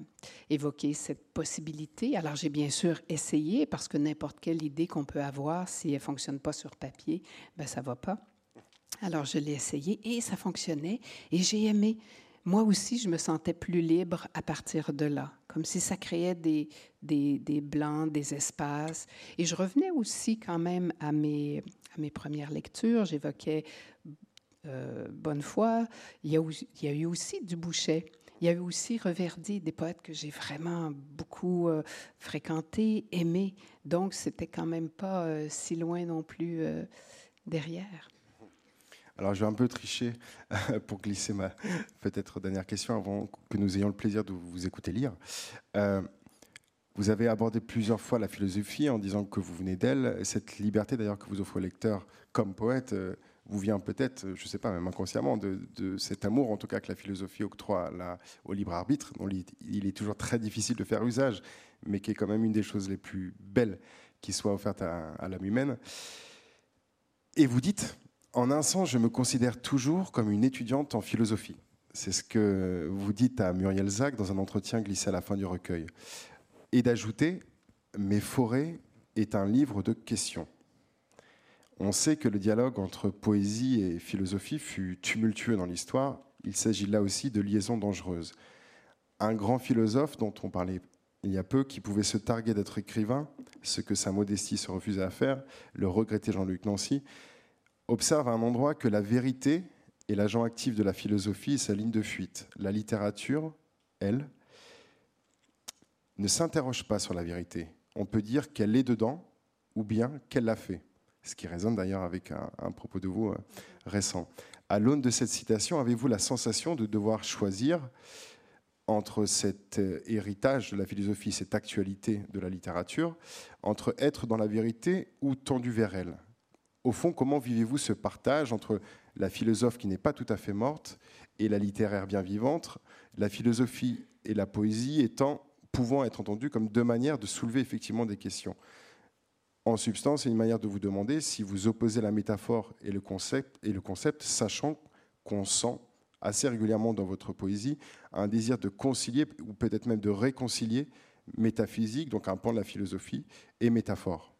évoqué cette possibilité. Alors, j'ai bien sûr essayé parce que n'importe quelle idée qu'on peut avoir, si elle ne fonctionne pas sur papier, ben ça ne va pas. Alors, je l'ai essayé et ça fonctionnait et j'ai aimé. Moi aussi, je me sentais plus libre à partir de là, comme si ça créait des, des, des blancs, des espaces. Et je revenais aussi quand même à mes, à mes premières lectures. J'évoquais euh, Bonnefoy. Il y, a, eu aussi du Boucher. Il y a eu aussi Reverdy, des poètes que j'ai vraiment beaucoup euh, fréquentés, aimés. Donc, c'était quand même pas euh, si loin non plus derrière. Alors, je vais un peu tricher pour glisser ma peut-être dernière question avant que nous ayons le plaisir de vous écouter lire. Euh, vous avez abordé plusieurs fois la philosophie en disant que vous venez d'elle. Cette liberté d'ailleurs que vous offrez au lecteur comme poète euh, vous vient peut-être, je ne sais pas, même inconsciemment, de, cet amour en tout cas que la philosophie octroie au libre arbitre, dont il est toujours très difficile de faire usage, mais qui est quand même une des choses les plus belles qui soit offerte à, à l'âme humaine. Et vous dites, en un sens, je me considère toujours comme une étudiante en philosophie. C'est ce que vous dites à Muriel Zach dans un entretien glissé à la fin du recueil. Et d'ajouter, Mes forêts est un livre de questions. On sait que le dialogue entre poésie et philosophie fut tumultueux dans l'histoire. Il s'agit là aussi de liaisons dangereuses. Un grand philosophe dont on parlait il y a peu, qui pouvait se targuer d'être écrivain, ce que sa modestie se refusait à faire, le regrettait Jean-Luc Nancy, observe à un endroit que la vérité est l'agent actif de la philosophie et sa ligne de fuite. La littérature, elle, ne s'interroge pas sur la vérité. On peut dire qu'elle est dedans ou bien qu'elle l'a fait. Ce qui résonne d'ailleurs avec un, propos de vous euh, récent. À l'aune de cette citation, avez-vous la sensation de devoir choisir entre cet euh, héritage de la philosophie, cette actualité de la littérature, entre être dans la vérité ou tendu vers elle? Au fond, comment vivez-vous ce partage entre la philosophe qui n'est pas tout à fait morte et la littéraire bien vivante, la philosophie et la poésie étant, pouvant être entendues comme deux manières de soulever effectivement des questions En substance, c'est une manière de vous demander si vous opposez la métaphore et le concept, sachant qu'on sent assez régulièrement dans votre poésie un désir de concilier, ou peut-être même de réconcilier métaphysique, donc un pan de la philosophie, et métaphore.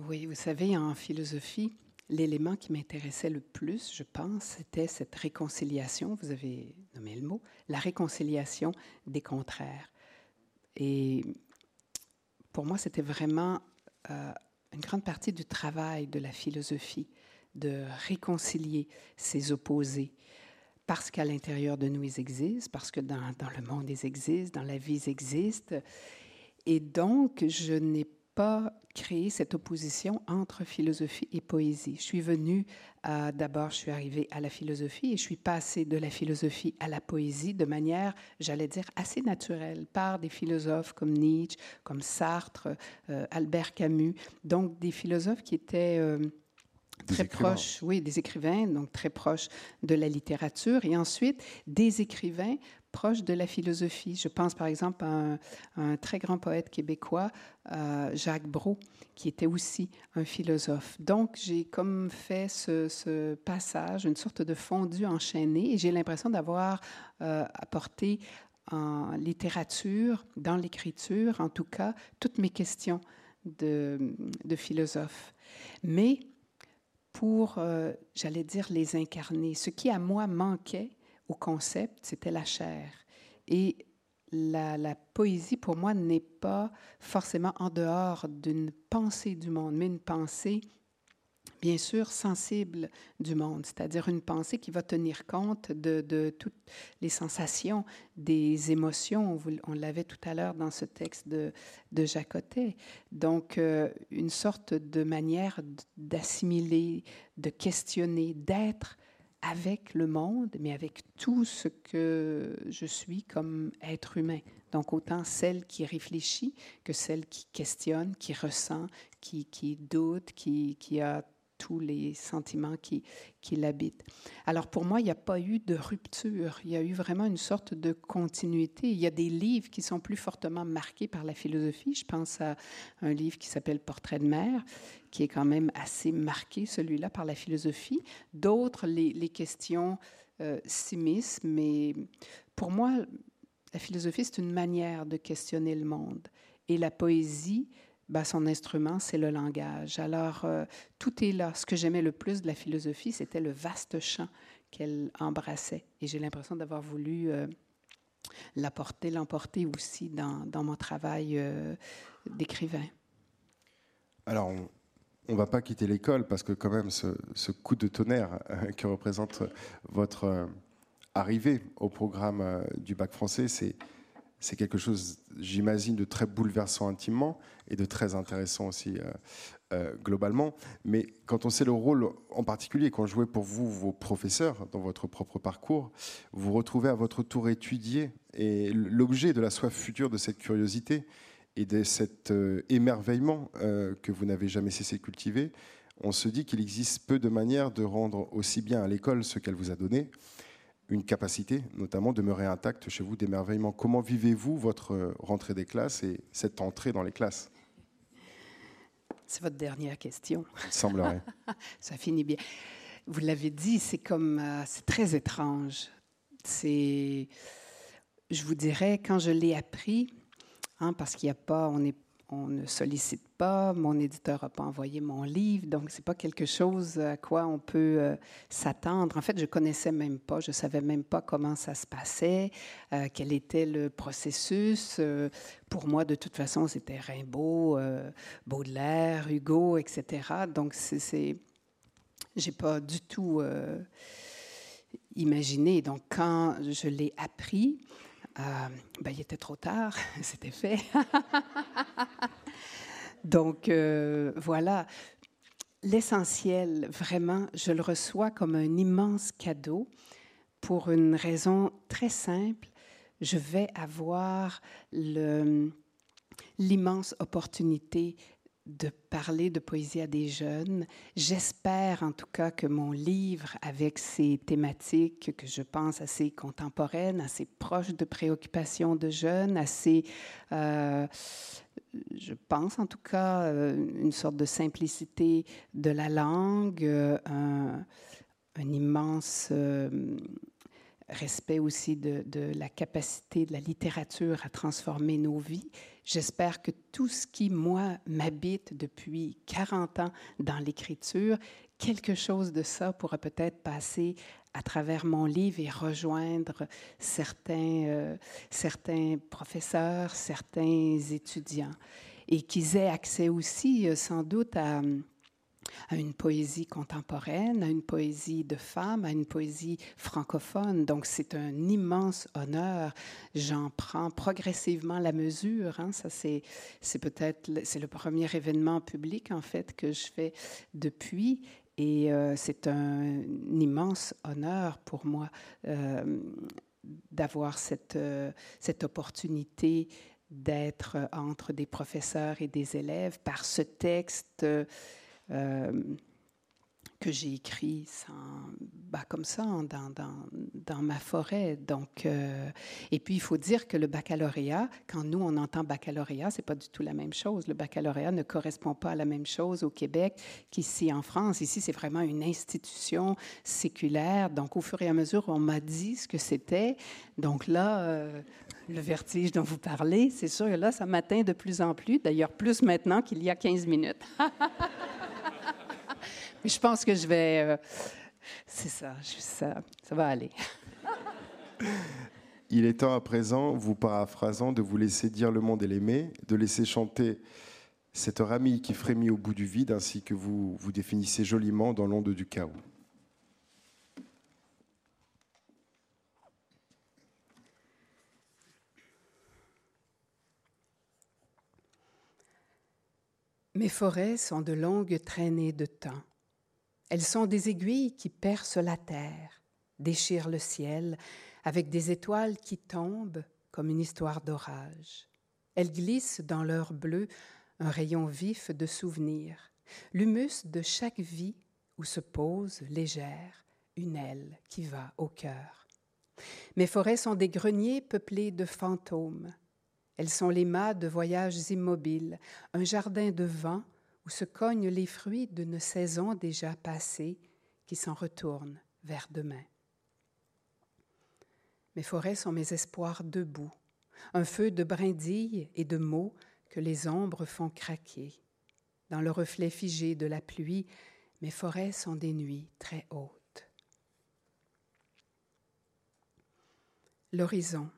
Oui, vous savez, en philosophie, l'élément qui m'intéressait le plus, je pense, c'était cette réconciliation, vous avez nommé le mot, la réconciliation des contraires. Et pour moi, c'était vraiment euh, une grande partie du travail de la philosophie, de réconcilier ces opposés. Parce qu'à l'intérieur de nous, ils existent, parce que dans, dans, le monde, ils existent, dans la vie, ils existent. Et donc, je n'ai pas créé cette opposition entre philosophie et poésie. Je suis venue, d'abord, je suis arrivée à la philosophie et je suis passée de la philosophie à la poésie de manière, j'allais dire, assez naturelle, par des philosophes comme Nietzsche, comme Sartre, euh, Albert Camus, donc des philosophes qui étaient... Euh, très proches, oui, des écrivains, donc très proches de la littérature, et ensuite des écrivains proche de la philosophie. Je pense par exemple à un, très grand poète québécois, euh, Jacques Brault, qui était aussi un philosophe. Donc j'ai comme fait ce, passage, une sorte de fondu enchaîné, et j'ai l'impression d'avoir euh, apporté en littérature, dans l'écriture, en tout cas, toutes mes questions de, philosophe. Mais pour, euh, j'allais dire, les incarner, ce qui à moi manquait au concept, c'était la chair. Et la, poésie, pour moi, n'est pas forcément en dehors d'une pensée du monde, mais une pensée bien sûr sensible du monde, c'est-à-dire une pensée qui va tenir compte de, toutes les sensations, des émotions. On, l'avait tout à l'heure dans ce texte de, de Jacotet. Donc, euh, une sorte de manière d'assimiler, de questionner, d'être avec le monde, mais avec tout ce que je suis comme être humain. Donc autant celle qui réfléchit que celle qui questionne, qui ressent, qui, qui doute, qui, qui a tous les sentiments qui, qui l'habitent. Alors pour moi, il n'y a pas eu de rupture, il y a eu vraiment une sorte de continuité. Il y a des livres qui sont plus fortement marqués par la philosophie. Je pense à un livre qui s'appelle Portrait de mère, qui est quand même assez marqué, celui-là, par la philosophie. D'autres, les, questions euh, s'immiscent, mais pour moi, la philosophie, c'est une manière de questionner le monde. Et la poésie, ben, son instrument, c'est le langage. Alors, euh, tout est là. Ce que j'aimais le plus de la philosophie, c'était le vaste champ qu'elle embrassait. Et j'ai l'impression d'avoir voulu euh, l'apporter, l'emporter aussi dans, mon travail euh, d'écrivain. Alors, ne va pas quitter l'école parce que quand même, ce, coup de tonnerre que représente votre arrivée au programme du bac français, c'est c'est quelque chose, j'imagine, de très bouleversant intimement et de très intéressant aussi euh, euh, globalement. Mais quand on sait le rôle en particulier qu'ont joué pour vous vos professeurs dans votre propre parcours, vous retrouvez à votre tour étudier et l'objet de la soif future de cette curiosité et de cet euh, émerveillement que vous n'avez jamais cessé de cultiver, on se dit qu'il existe peu de manières de rendre aussi bien à l'école ce qu'elle vous a donné une capacité, notamment, demeurer intacte chez vous d'émerveillement. Comment vivez-vous votre euh, rentrée des classes et cette entrée dans les classes? C'est votre dernière question. Il semblerait. Ça finit bien. Vous l'avez dit, c'est comme, euh, c'est très étrange. C'est, je vous dirais, quand je l'ai appris, hein, parce qu'il n'y a pas, on ne sollicite pas, mon éditeur n'a pas envoyé mon livre, donc c'est pas quelque chose à quoi on peut euh, s'attendre. En fait, je connaissais même pas, je savais même pas comment ça se passait, euh, quel était le processus. Euh, pour moi, de toute façon, c'était Rimbaud, Baudelaire, Hugo, etc. Donc c'est, j'ai pas du tout imaginé. Donc quand je l'ai appris, euh, ben, il était trop tard, c'était fait. Donc euh, voilà, l'essentiel, vraiment, je le reçois comme un immense cadeau pour une raison très simple. Je vais avoir l'immense opportunité de parler de poésie à des jeunes. J'espère en tout cas que mon livre, avec ses thématiques que je pense assez contemporaines, assez proches de préoccupations de jeunes, assez, euh, je pense en tout cas, euh, une sorte de simplicité de la langue, euh, un, immense respect aussi de, la capacité de la littérature à transformer nos vies. J'espère que tout ce qui, moi, m'habite depuis 40 ans dans l'écriture, quelque chose de ça pourra peut-être passer à travers mon livre et rejoindre certains, euh, certains professeurs, certains étudiants, et qu'ils aient accès aussi euh, sans doute à à une poésie contemporaine, à une poésie de femme, à une poésie francophone. Donc c'est un immense honneur. J'en prends progressivement la mesure. Hein. Ça c'est c'est peut-être c'est le premier événement public en fait que je fais depuis. Et euh, c'est un, immense honneur pour moi euh, d'avoir cette, euh, cette opportunité d'être entre des professeurs et des élèves par ce texte que j'ai écrit bah, comme ça dans, dans, dans, ma forêt. Donc, euh, et puis, il faut dire que le baccalauréat, quand nous, on entend baccalauréat, c'est pas du tout la même chose. Le baccalauréat ne correspond pas à la même chose au Québec qu'ici en France. Ici, c'est vraiment une institution séculaire. Donc, au fur et à mesure, on m'a dit ce que c'était. Donc là, euh, le vertige dont vous parlez, c'est sûr que là, ça m'atteint de plus en plus. D'ailleurs, plus maintenant qu'il y a 15 minutes. je pense que je vais. Euh, c'est ça, ça, ça va aller. Il est temps à présent, vous paraphrasant, de vous laisser dire le monde et l'aimer, de laisser chanter cette ramille qui frémit au bout du vide, ainsi que vous vous définissez joliment dans l'onde du chaos. Mes forêts sont de longues traînées de temps. Elles sont des aiguilles qui percent la terre, déchirent le ciel, avec des étoiles qui tombent comme une histoire d'orage. Elles glissent dans leur bleu un rayon vif de souvenirs, l'humus de chaque vie où se pose légère une aile qui va au cœur. Mes forêts sont des greniers peuplés de fantômes. Elles sont les mâts de voyages immobiles, un jardin de vent où se cognent les fruits d'une saison déjà passée qui s'en retourne vers demain. Mes forêts sont mes espoirs debout, un feu de brindilles et de mots que les ombres font craquer. Dans le reflet figé de la pluie, mes forêts sont des nuits très hautes. L'horizon.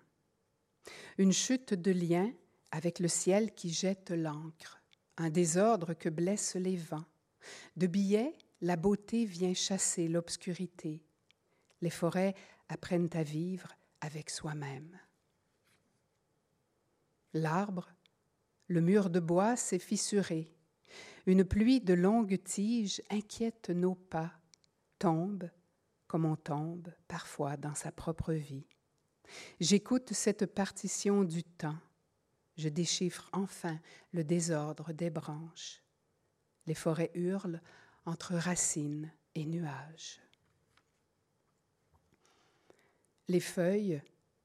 Une chute de lien avec le ciel qui jette l'encre un désordre que blessent les vents. De billets, la beauté vient chasser l'obscurité. Les forêts apprennent à vivre avec soi-même. L'arbre, le mur de bois s'est fissuré. Une pluie de longues tiges inquiète nos pas, tombe comme on tombe parfois dans sa propre vie. J'écoute cette partition du temps je déchiffre enfin le désordre des branches. Les forêts hurlent entre racines et nuages. Les feuilles,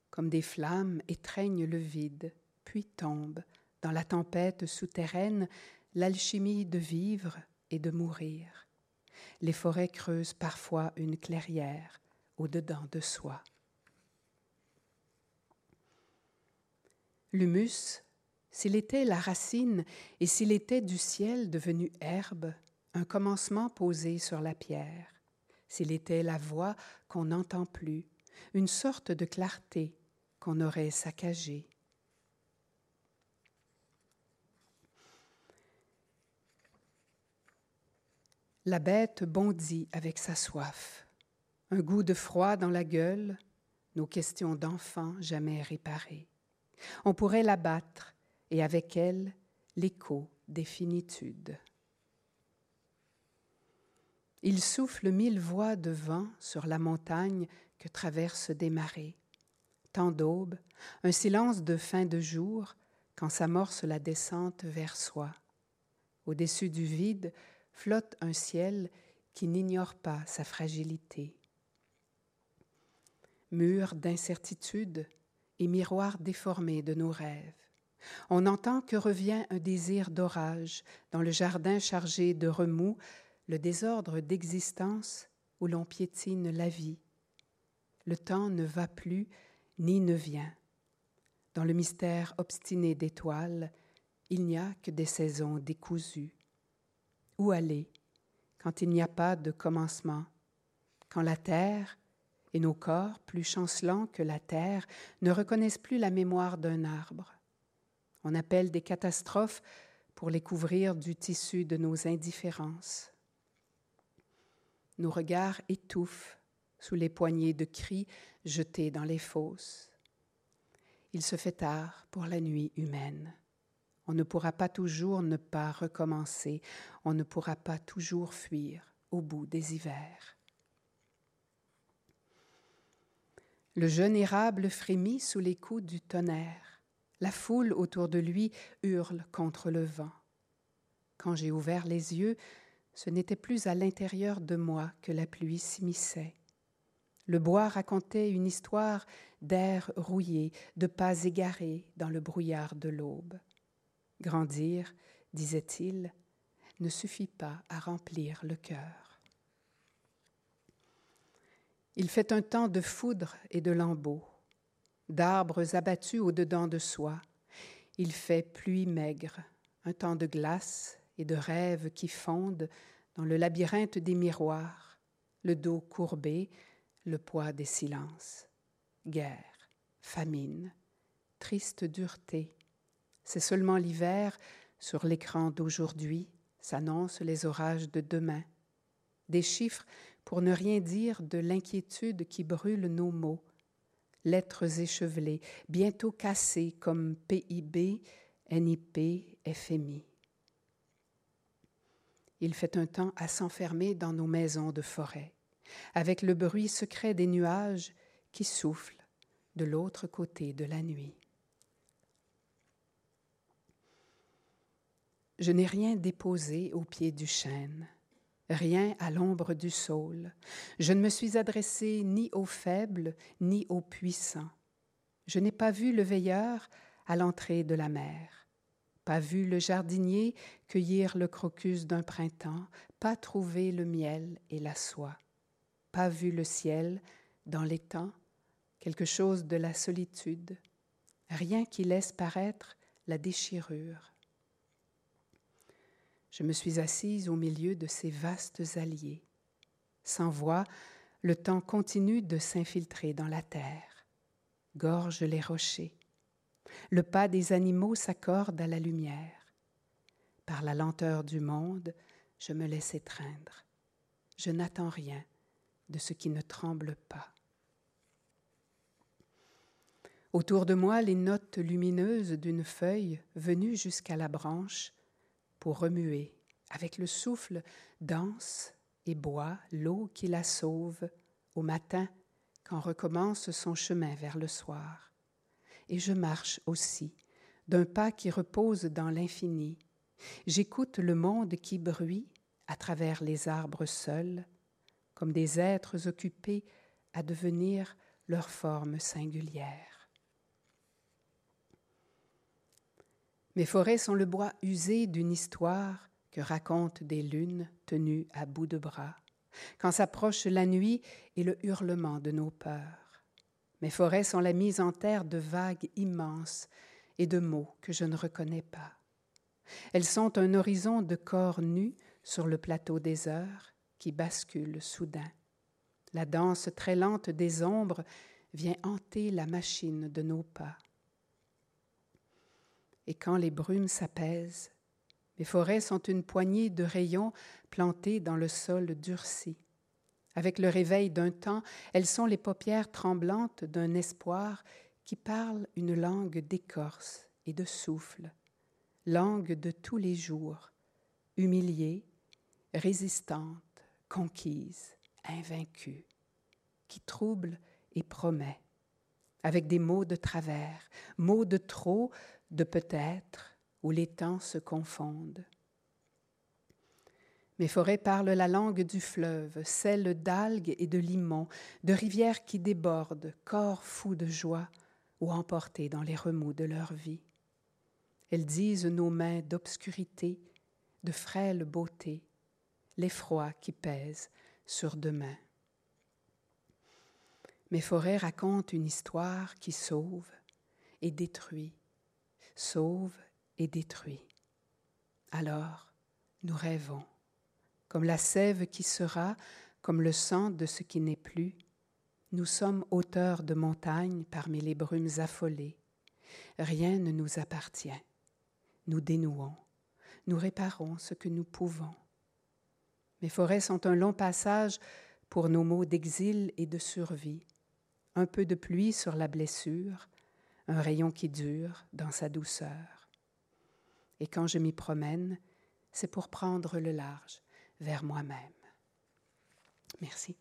comme des flammes, étreignent le vide, puis tombent dans la tempête souterraine l'alchimie de vivre et de mourir. Les forêts creusent parfois une clairière au-dedans de soi. L'humus, s'il était la racine et s'il était du ciel devenu herbe, un commencement posé sur la pierre, s'il était la voix qu'on n'entend plus, une sorte de clarté qu'on aurait saccagée. La bête bondit avec sa soif, un goût de froid dans la gueule, nos questions d'enfant jamais réparées. On pourrait l'abattre et avec elle l'écho des finitudes. Il souffle mille voix de vent sur la montagne que traversent des marées. Tant d'aube, un silence de fin de jour quand s'amorce la descente vers soi. Au-dessus du vide flotte un ciel qui n'ignore pas sa fragilité. Mur d'incertitude, et miroir déformé de nos rêves. On entend que revient un désir d'orage dans le jardin chargé de remous, le désordre d'existence où l'on piétine la vie. Le temps ne va plus ni ne vient. Dans le mystère obstiné d'étoiles, il n'y a que des saisons décousues. Où aller quand il n'y a pas de commencement, quand la terre, et nos corps, plus chancelants que la terre, ne reconnaissent plus la mémoire d'un arbre. On appelle des catastrophes pour les couvrir du tissu de nos indifférences. Nos regards étouffent sous les poignées de cris jetés dans les fosses. Il se fait tard pour la nuit humaine. On ne pourra pas toujours ne pas recommencer, on ne pourra pas toujours fuir au bout des hivers. Le jeune érable frémit sous les coups du tonnerre. La foule autour de lui hurle contre le vent. Quand j'ai ouvert les yeux, ce n'était plus à l'intérieur de moi que la pluie s'immisçait. Le bois racontait une histoire d'air rouillé, de pas égarés dans le brouillard de l'aube. Grandir, disait-il, ne suffit pas à remplir le cœur. Il fait un temps de foudre et de lambeaux, d'arbres abattus au-dedans de soi. Il fait pluie maigre, un temps de glace et de rêves qui fondent dans le labyrinthe des miroirs, le dos courbé, le poids des silences. Guerre, famine, triste dureté. C'est seulement l'hiver, sur l'écran d'aujourd'hui, s'annoncent les orages de demain. Des chiffres pour ne rien dire de l'inquiétude qui brûle nos mots. Lettres échevelées, bientôt cassées comme PIB, NIP, FMI. Il fait un temps à s'enfermer dans nos maisons de forêt, avec le bruit secret des nuages qui soufflent de l'autre côté de la nuit. Je n'ai rien déposé au pied du chêne, rien à l'ombre du saule. Je ne me suis adressé ni aux faibles ni aux puissants. Je n'ai pas vu le veilleur à l'entrée de la mer pas vu le jardinier cueillir le crocus d'un printemps, pas trouvé le miel et la soie, pas vu le ciel dans temps, quelque chose de la solitude, rien qui laisse paraître la déchirure. Je me suis assise au milieu de ces vastes alliés. Sans voix, le temps continue de s'infiltrer dans la terre, gorge les rochers, le pas des animaux s'accorde à la lumière. Par la lenteur du monde, je me laisse étreindre. Je n'attends rien de ce qui ne tremble pas. Autour de moi, les notes lumineuses d'une feuille venue jusqu'à la branche pour remuer avec le souffle dense et boit l'eau qui la sauve au matin quand recommence son chemin vers le soir et je marche aussi, d'un pas qui repose dans l'infini. J'écoute le monde qui bruit à travers les arbres seuls, comme des êtres occupés à devenir leur forme singulière. Mes forêts sont le bois usé d'une histoire que racontent des lunes tenues à bout de bras, quand s'approche la nuit et le hurlement de nos peurs. Mes forêts sont la mise en terre de vagues immenses et de mots que je ne reconnais pas. Elles sont un horizon de corps nus sur le plateau des heures qui bascule soudain. La danse très lente des ombres vient hanter la machine de nos pas. Et quand les brumes s'apaisent, mes forêts sont une poignée de rayons plantés dans le sol durci. Avec le réveil d'un temps, elles sont les paupières tremblantes d'un espoir qui parle une langue d'écorce et de souffle, langue de tous les jours, humiliée, résistante, conquise, invaincue, qui trouble et promet, avec des mots de travers, mots de trop, de peut-être, où les temps se confondent. Mes forêts parlent la langue du fleuve, celle d'algues et de limons, de rivières qui débordent, corps fous de joie ou emportés dans les remous de leur vie. Elles disent nos mains d'obscurité, de frêle beauté, l'effroi qui pèse sur demain. Mes forêts racontent une histoire qui sauve et détruit, sauve et détruit. Alors, nous rêvons comme la sève qui sera, comme le sang de ce qui n'est plus. Nous sommes auteurs de montagnes parmi les brumes affolées. Rien ne nous appartient. Nous dénouons, nous réparons ce que nous pouvons. Mes forêts sont un long passage pour nos mots d'exil et de survie. Un peu de pluie sur la blessure, un rayon qui dure dans sa douceur. Et quand je m'y promène, c'est pour prendre le large, vers moi-même. Merci.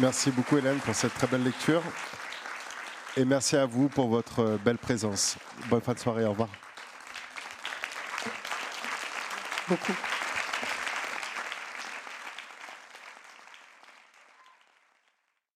Merci beaucoup Hélène pour cette très belle lecture. Et merci à vous pour votre belle présence. Bonne fin de soirée. Au revoir. Beaucoup.